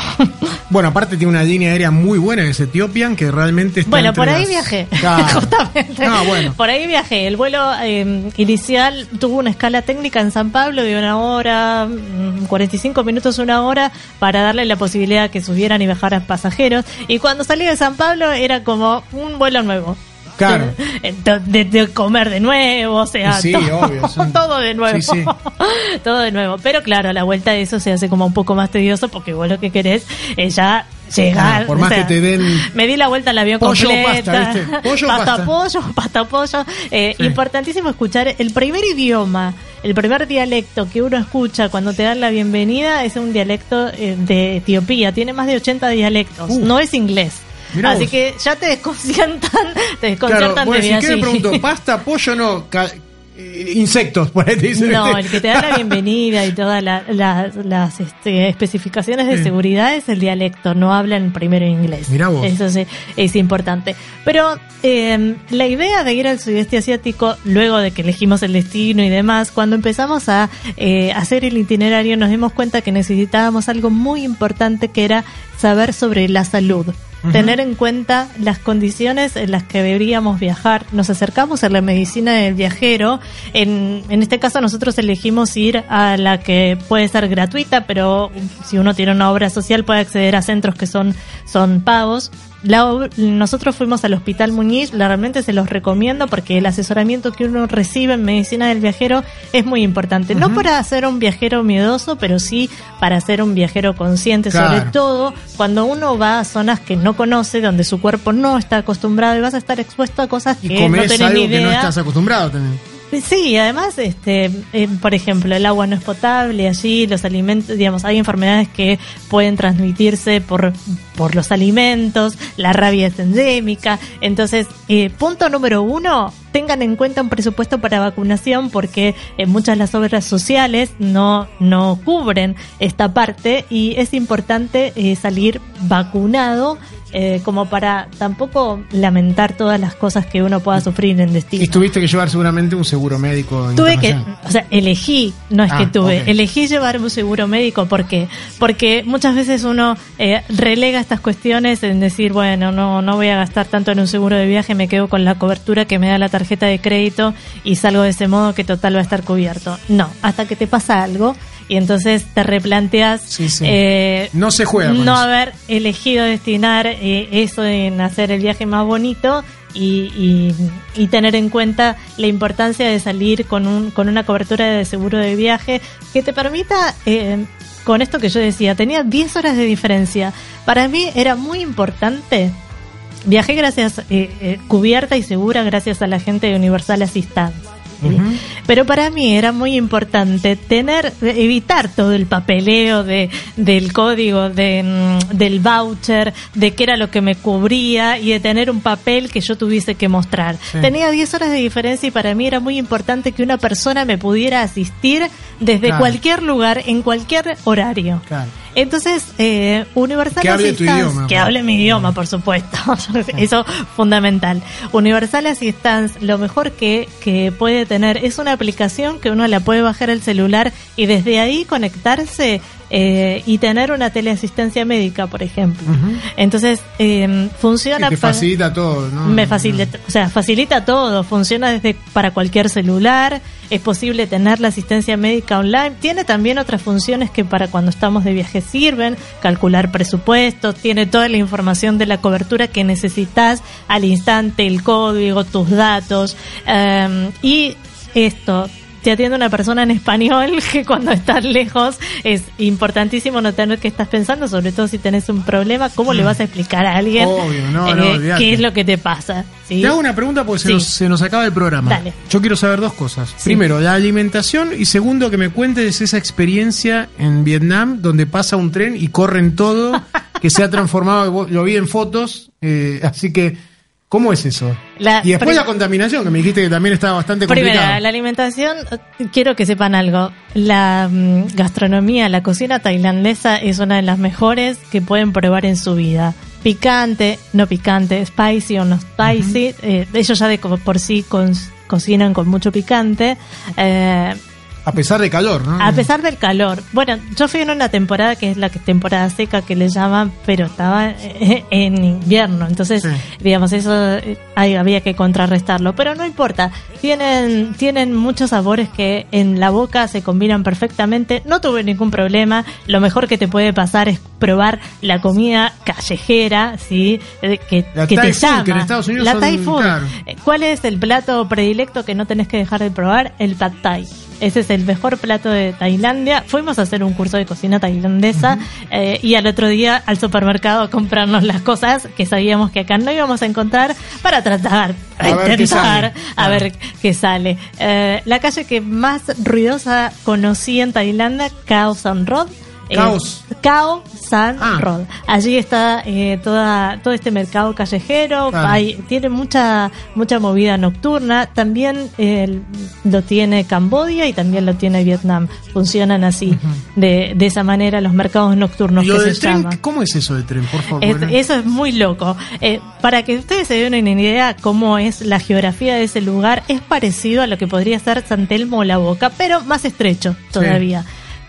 Bueno, aparte tiene una línea aérea muy buena que es Ethiopian, que realmente está Bueno, por ahí las- viajé. Claro. Justamente. No, bueno. Por ahí viajé. El vuelo eh, inicial tuvo una escala técnica en San Pablo de una hora, mm, 45 minutos, una hora, para darle la posibilidad que subieran y bajaran pasajeros. Y cuando salí de San Pablo era como un vuelo nuevo. Claro. De, de- de comer de nuevo, o sea, Sí, todo, obvio, son- todo de nuevo. Sí, sí. todo de nuevo. Pero claro, a la vuelta de eso se hace como un poco más tedioso porque vos lo que querés es ya llegar. Ah, por o más sea, que te den me di la vuelta al avión pollo completa. pasta, ¿viste? Pollo pasta. pollo, pasta pollo. Eh, Sí. Importantísimo escuchar el primer idioma, el primer dialecto que uno escucha cuando te dan la bienvenida es un dialecto eh, de Etiopía. Tiene más de 80 dialectos. Uh. no es inglés. Mirá Así vos. que ya te desconciertan, te desconciertan Claro, bueno, de si allí. pregunto, pasta, pollo, no, eh, insectos, por ahí te dicen. No, el que te da la bienvenida y todas la- la- las este, especificaciones de seguridad es el dialecto, no hablan primero inglés. Mirá vos. Eso sí, es importante. Pero eh, la idea de ir al sudeste asiático, luego de que elegimos el destino y demás, cuando empezamos a eh, hacer el itinerario nos dimos cuenta que necesitábamos algo muy importante que era saber sobre la salud. Tener en cuenta las condiciones en las que deberíamos viajar. Nos acercamos a la medicina del viajero. En, en este caso nosotros elegimos ir a la que puede ser gratuita, pero si uno tiene una obra social puede acceder a centros que son, son pagos. La nosotros fuimos al Hospital Muñiz, la- realmente se los recomiendo porque el asesoramiento que uno recibe en medicina del viajero es muy importante. No para ser un viajero miedoso, pero sí para ser un viajero consciente, Claro. sobre todo cuando uno va a zonas que no conoce, donde su cuerpo no está acostumbrado y vas a estar expuesto a cosas Y que no tenés algo ni que no idea. estás acostumbrado también. Sí, además, este, eh, por ejemplo, el agua no es potable allí, los alimentos, digamos, hay enfermedades que pueden transmitirse por, por los alimentos, la rabia es endémica. Entonces, eh, punto número uno, tengan en cuenta un presupuesto para vacunación porque eh, muchas de las obras sociales no, no cubren esta parte y es importante eh, salir vacunado eh, como para tampoco lamentar todas las cosas que uno pueda sufrir en destino. Y tuviste que llevar seguramente un seguro médico. Tuve que, o sea, elegí, no es Ah, que tuve, elegí llevar un seguro médico porque porque muchas veces uno eh, relega estas cuestiones en decir, bueno, no no voy a gastar tanto en un seguro de viaje, me quedo con la cobertura que me da la tarjeta de crédito y salgo de ese modo que total va a estar cubierto. No, hasta que te pasa algo y entonces te replanteas Sí, sí. eh, No se juega con no eso. haber elegido destinar eh, eso en hacer el viaje más bonito y, y- y tener en cuenta la importancia de salir con, un, con una cobertura de seguro de viaje que te permita, eh, con esto que yo decía, tenía 10 horas de diferencia. Para mí era muy importante. Viajé gracias, eh, eh, cubierta y segura gracias a la gente de Universal Assistance. Pero para mí era muy importante tener, evitar todo el papeleo de, del código, de, mm, del voucher, de qué era lo que me cubría y de tener un papel que yo tuviese que mostrar. Sí. Tenía 10 horas de diferencia y para mí era muy importante que una persona me pudiera asistir desde Claro. cualquier lugar, en cualquier horario. Claro. Entonces, eh, Universal Que hable tu Assistance, idioma, que hable mi idioma, por supuesto. Eso fundamental. Universal Assistance, lo mejor que, que puede tener es una aplicación que uno la puede bajar al celular y desde ahí conectarse eh, y tener una teleasistencia médica, por ejemplo. Entonces, eh, funciona Que te para- facilita todo, ¿no? me facilita, o sea, facilita todo, funciona desde para cualquier celular, es posible tener la asistencia médica online, tiene también otras funciones que para cuando estamos de viaje sirven, calcular presupuestos, tiene toda la información de la cobertura que necesitas al instante, el código, tus datos, eh, y esto te atiende una persona en español que cuando estás lejos es importantísimo no tener que estás pensando, sobre todo si tenés un problema, cómo le vas a explicar a alguien Obvio, no, no, eh, qué es lo que te pasa. ¿sí? Te hago una pregunta porque se, Sí. nos, se nos acaba el programa. Dale. Yo quiero saber dos cosas. Primero, la alimentación y segundo, que me cuentes esa experiencia en Vietnam donde pasa un tren y corren todo, que se ha transformado, lo vi en fotos, eh, así que, ¿cómo es eso? La- y después la contaminación, que me dijiste que también estaba bastante complicada. la alimentación, quiero que sepan algo. La mm, gastronomía, la cocina tailandesa es una de las mejores que pueden probar en su vida. Picante, no picante, spicy o no spicy. eh, ellos ya de por sí con- cocinan con mucho picante. Eh, A pesar de calor, ¿no? a pesar del calor. Bueno, yo fui en una temporada que es la temporada seca que le llaman, pero estaba eh, en invierno. Entonces, digamos, eso eh, ahí había que contrarrestarlo. Pero no importa. Tienen, tienen muchos sabores que en la boca se combinan perfectamente. No tuve ningún problema. Lo mejor que te puede pasar es probar la comida callejera, ¿sí? Eh, Que, La que te food, llama. que en Estados Unidos la Thai food. Eh, ¿Cuál es el plato predilecto que no tenés que dejar de probar? El pad thai. Ese es el mejor plato de Tailandia. Fuimos a hacer un curso de cocina tailandesa eh, y al otro día al supermercado a comprarnos las cosas que sabíamos que acá no íbamos a encontrar para tratar, A ver qué intentar, sale. a ver qué sale. Eh, la calle que más ruidosa conocí en Tailandia, Khao San Road. Eh, Caos. Khao San Ah. Road. Allí está eh, toda todo este mercado callejero, Claro. hay, tiene mucha mucha movida nocturna, también eh, lo tiene Cambodia y también lo tiene Vietnam. Funcionan así, de, de esa manera los mercados nocturnos ¿Y lo que del se tren? ¿Cómo es eso del tren, por favor? Es- Bueno. eso es muy loco. Eh, para que ustedes se den una idea cómo es la geografía de ese lugar, es parecido a lo que podría ser San Telmo o La Boca, pero más estrecho todavía.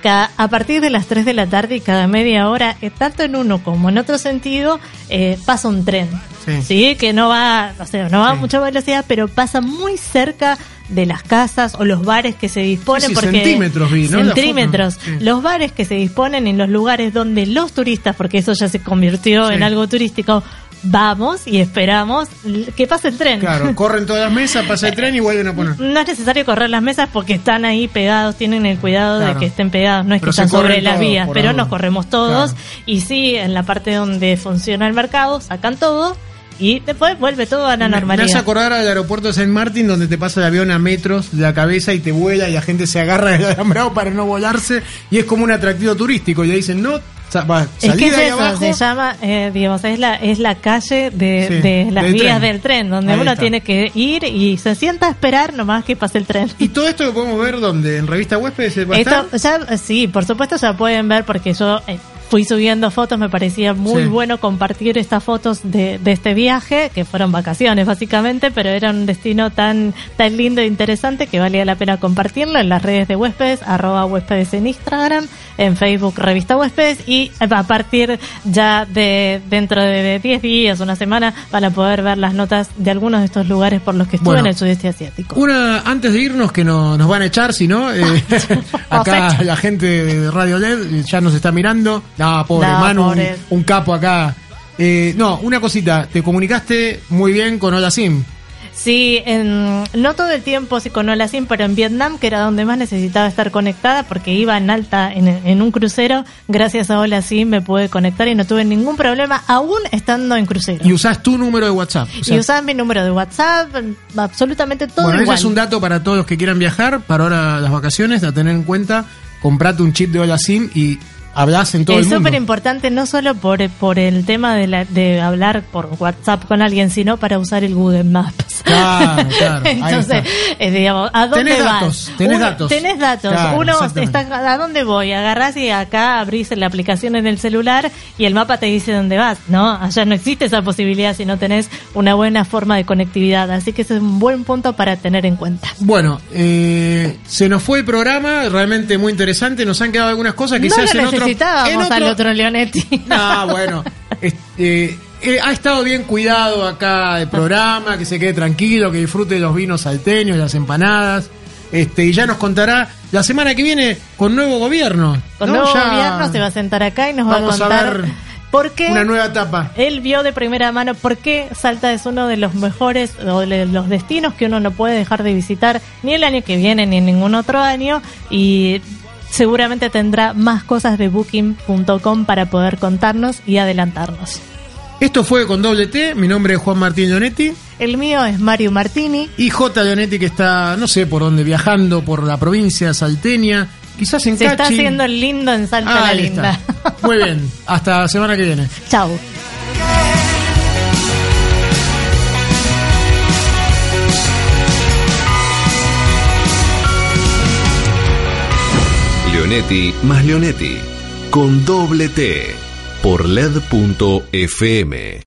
A partir de las 3 de la tarde y cada media hora, eh, tanto en uno como en otro sentido, eh, pasa un tren. Sí. Sí, que no va, o sea, no va a mucha velocidad, pero pasa muy cerca de las casas o los bares que se disponen Sí, porque centímetros vi, ¿no? Centímetros los bares que se disponen en los lugares donde los turistas porque eso ya se convirtió en algo turístico vamos y esperamos que pase el tren Claro, corren todas las mesas, pasa el tren y vuelven a poner. no es necesario correr las mesas porque están ahí pegados, tienen el cuidado Claro. de que estén pegados, no es Pero que están sobre las todos, vías, pero nos corremos todos Claro. y sí, en la parte donde funciona el mercado sacan todo y después vuelve todo a la Me- Me normalidad. hace acordar al aeropuerto de San Martín donde te pasa el avión a metros de la cabeza y te vuela y la gente se agarra del alambrado para no volarse y es como un atractivo turístico y le dicen no, va, Es que es eso, abajo. se llama, eh, digamos, es la, es la calle de, Sí, de las del vías tren. del tren, donde Ahí uno está. tiene que ir y se sienta a esperar nomás que pase el tren. Y todo esto lo podemos ver donde en revista Huéspedes va a Esto, estar. ya, sí, por supuesto ya pueden ver porque yo eh, fui subiendo fotos, me parecía muy Sí. bueno compartir estas fotos de, de este viaje, que fueron vacaciones básicamente, pero era un destino tan, tan lindo e interesante que valía la pena compartirlo en las redes de huéspedes, arroba huéspedes en Instagram, en Facebook Revista Huéspedes y a partir ya de dentro de 10 días, una semana, van a poder ver las notas de algunos de estos lugares por los que estuve Bueno. en el sudeste asiático. Una, antes de irnos, que no, nos van a echar, si no, eh, acá la gente de Radio LED ya nos está mirando. No, pobre No, Manu, un- pobre. Un, capo acá. Eh, no, una cosita, te comunicaste muy bien con Hola Sim. Sí, en- no todo el tiempo sí con Hola Sim, pero en Vietnam, que era donde más necesitaba estar conectada, porque iba en alta en, en un crucero, gracias a Hola Sim me pude conectar y no tuve ningún problema, aún estando en crucero. Y usás tu número de WhatsApp. O sea, y usaba mi número de WhatsApp, absolutamente todo bueno, ese es un dato para todos los que quieran viajar, para ahora las vacaciones, a tener en cuenta. Comprate un chip de Hola Sim y hablas en todo es el mundo. súper importante no solo por, por el tema de, la, de hablar por WhatsApp con alguien, sino para usar el Google Maps. Claro, claro. Entonces, eh, digamos, ¿a dónde Tenés vas? datos, tenés Uno- datos. Tenés datos. Claro, Uno está, ¿a dónde voy? Agarrás y acá abrís la aplicación en el celular y el mapa te dice dónde vas. No, allá no existe esa posibilidad si no tenés una buena forma de conectividad. Así que ese es un buen punto para tener en cuenta. Bueno, eh, se nos fue el programa, realmente muy interesante. Nos han quedado algunas cosas, no quizás lo en otro. Necesitábamos otro- al otro Leonetti. No, bueno. este, eh, ha estado bien cuidado acá el programa, que se quede tranquilo, que disfrute de los vinos salteños, las empanadas. Este, y ya nos contará la semana que viene con nuevo gobierno. Con ¿no? nuevo Ya gobierno se va a sentar acá y nos va a vamos a contar ver por qué Una nueva etapa. él vio de primera mano por qué Salta es uno de los mejores o de los destinos que uno no puede dejar de visitar ni el año que viene ni en ningún otro año y seguramente tendrá más cosas de booking.com para poder contarnos y adelantarnos. Esto fue con doble T. Mi nombre es Juan Martín Leonetti. El mío es Mario Martini. Y J. Leonetti que está, no sé por dónde, viajando por la provincia salteña. Quizás en Se está haciendo lindo en Salta Ah, la Linda. está. Muy bien. Hasta la semana que viene. Chau. Leonetti más Leonetti. Con doble T. Por LED.fm.